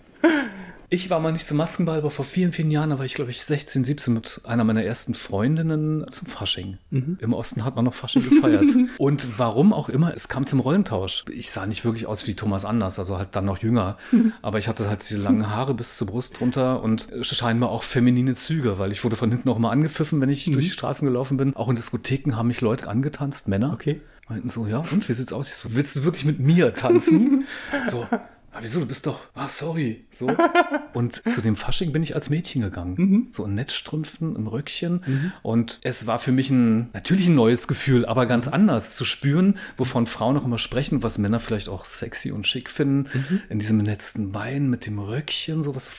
[SPEAKER 2] Ich war mal nicht zum Maskenball, aber vor vielen, vielen Jahren, da war ich glaube ich 16, 17 mit einer meiner ersten Freundinnen zum Fasching. Mhm. Im Osten hat man noch Fasching gefeiert. und warum auch immer, es kam zum Rollentausch. Ich sah nicht wirklich aus wie Thomas Anders, also halt dann noch jünger. Aber ich hatte halt diese langen Haare bis zur Brust runter und scheinbar auch feminine Züge, weil ich wurde von hinten auch mal angepfiffen, wenn ich mhm. durch die Straßen gelaufen bin. Auch in Diskotheken haben mich Leute angetanzt, Männer.
[SPEAKER 1] Okay.
[SPEAKER 2] Meinten so, ja, und wie sieht's aus? Ich so, willst du wirklich mit mir tanzen? so, ah, wieso, du bist doch, ah, sorry. So. Und zu dem Fasching bin ich als Mädchen gegangen. Mhm. So in Netzstrümpfen, im Röckchen. Mhm. Und es war für mich ein, natürlich ein neues Gefühl, aber ganz anders zu spüren, wovon Frauen auch immer sprechen, was Männer vielleicht auch sexy und schick finden. Mhm. In diesem letzten Bein mit dem Röckchen, sowas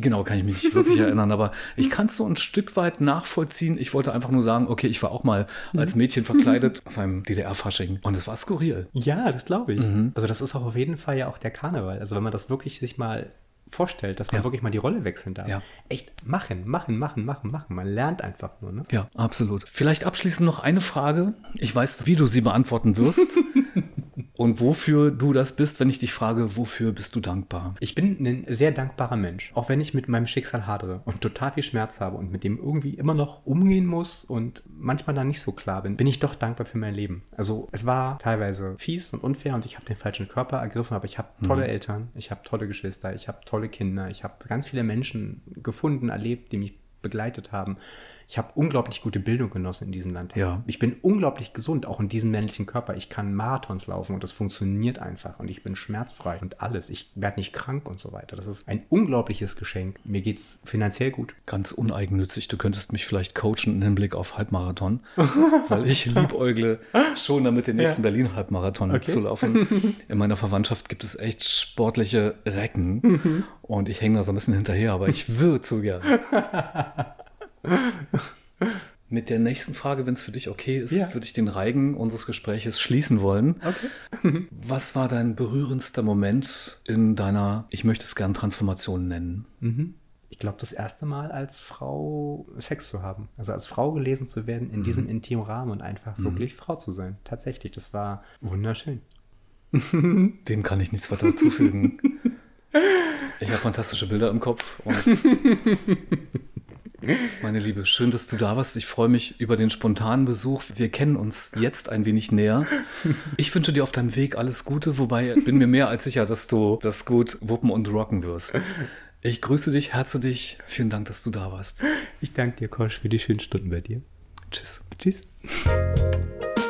[SPEAKER 2] Genau, kann ich mich nicht wirklich erinnern, aber ich kann es so ein Stück weit nachvollziehen. Ich wollte einfach nur sagen, okay, ich war auch mal als mhm. Mädchen verkleidet auf einem DDR-Fasching und es war skurril.
[SPEAKER 1] Ja, das glaube ich. Mhm. Also das ist auch auf jeden Fall ja auch der Karneval. Also wenn man das wirklich sich mal vorstellt, dass man ja. wirklich mal die Rolle wechseln darf. Ja. Echt machen, machen, machen, machen, machen. Man lernt einfach nur. Ne?
[SPEAKER 2] Ja, absolut. Vielleicht abschließend noch eine Frage. Ich weiß, wie du sie beantworten wirst. und wofür du das bist, wenn ich dich frage, wofür bist du dankbar?
[SPEAKER 1] Ich bin ein sehr dankbarer Mensch, auch wenn ich mit meinem Schicksal hadere und total viel Schmerz habe und mit dem irgendwie immer noch umgehen muss und manchmal dann nicht so klar bin, bin ich doch dankbar für mein Leben. Also es war teilweise fies und unfair und ich habe den falschen Körper ergriffen, aber ich habe tolle mhm. Eltern, ich habe tolle Geschwister, ich habe tolle Kinder, ich habe ganz viele Menschen gefunden, erlebt, die mich begleitet haben ich habe unglaublich gute Bildung genossen in diesem Land.
[SPEAKER 2] Ja.
[SPEAKER 1] Ich bin unglaublich gesund, auch in diesem männlichen Körper. Ich kann Marathons laufen und das funktioniert einfach und ich bin schmerzfrei und alles. Ich werde nicht krank und so weiter. Das ist ein unglaubliches Geschenk. Mir geht es finanziell gut.
[SPEAKER 2] Ganz uneigennützig. Du könntest mich vielleicht coachen im Hinblick auf Halbmarathon, weil ich liebäugle schon damit den nächsten ja. Berlin-Halbmarathon okay. mitzulaufen. In meiner Verwandtschaft gibt es echt sportliche Recken mhm. und ich hänge da so ein bisschen hinterher, aber ich würde so gerne. Mit der nächsten Frage, wenn es für dich okay ist, ja. würde ich den Reigen unseres Gespräches schließen wollen. Okay. Was war dein berührendster Moment in deiner, ich möchte es gern Transformation nennen?
[SPEAKER 1] Mhm. Ich glaube, das erste Mal als Frau Sex zu haben. Also als Frau gelesen zu werden in mhm. diesem intimen Rahmen und einfach mhm. wirklich Frau zu sein. Tatsächlich, das war wunderschön.
[SPEAKER 2] Dem kann ich nichts weiter zufügen. Ich habe fantastische Bilder im Kopf und Meine Liebe, schön, dass du da warst. Ich freue mich über den spontanen Besuch. Wir kennen uns jetzt ein wenig näher. Ich wünsche dir auf deinem Weg alles Gute, wobei ich bin mir mehr als sicher, dass du das gut wuppen und rocken wirst. Ich grüße dich, herze dich. Vielen Dank, dass du da warst.
[SPEAKER 1] Ich danke dir, Kosch, für die schönen Stunden bei dir.
[SPEAKER 2] Tschüss. Tschüss.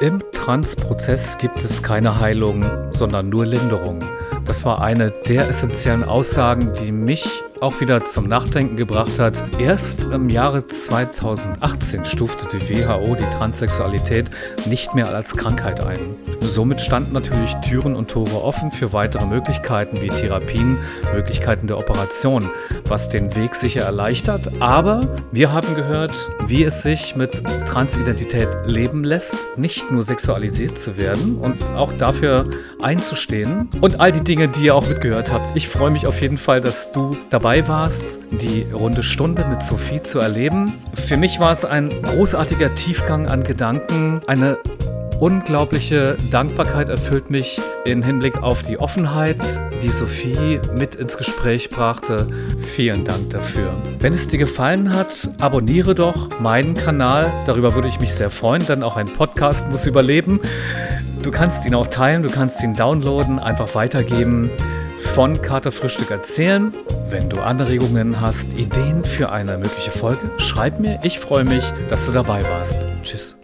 [SPEAKER 2] Im Transprozess gibt es keine Heilung, sondern nur Linderung. Das war eine der essentiellen Aussagen, die mich auch wieder zum Nachdenken gebracht hat. Erst im Jahre 2018 stufte die WHO die Transsexualität nicht mehr als Krankheit ein. Somit standen natürlich Türen und Tore offen für weitere Möglichkeiten wie Therapien, Möglichkeiten der Operation, was den Weg sicher erleichtert. Aber wir haben gehört, wie es sich mit Transidentität leben lässt, nicht nur sexualisiert zu werden und auch dafür einzustehen und all die Dinge, die ihr auch mitgehört habt. Ich freue mich auf jeden Fall, dass du dabei dabei warst, die runde Stunde mit Sophie zu erleben. Für mich war es ein großartiger Tiefgang an Gedanken, eine unglaubliche Dankbarkeit erfüllt mich im Hinblick auf die Offenheit, die Sophie mit ins Gespräch brachte. Vielen Dank dafür. Wenn es dir gefallen hat, abonniere doch meinen Kanal. Darüber würde ich mich sehr freuen, denn auch ein Podcast muss überleben. Du kannst ihn auch teilen, du kannst ihn downloaden, einfach weitergeben von Katerfrühstück erzählen. Wenn du Anregungen hast, Ideen für eine mögliche Folge, schreib mir. Ich freue mich, dass du dabei warst. Tschüss.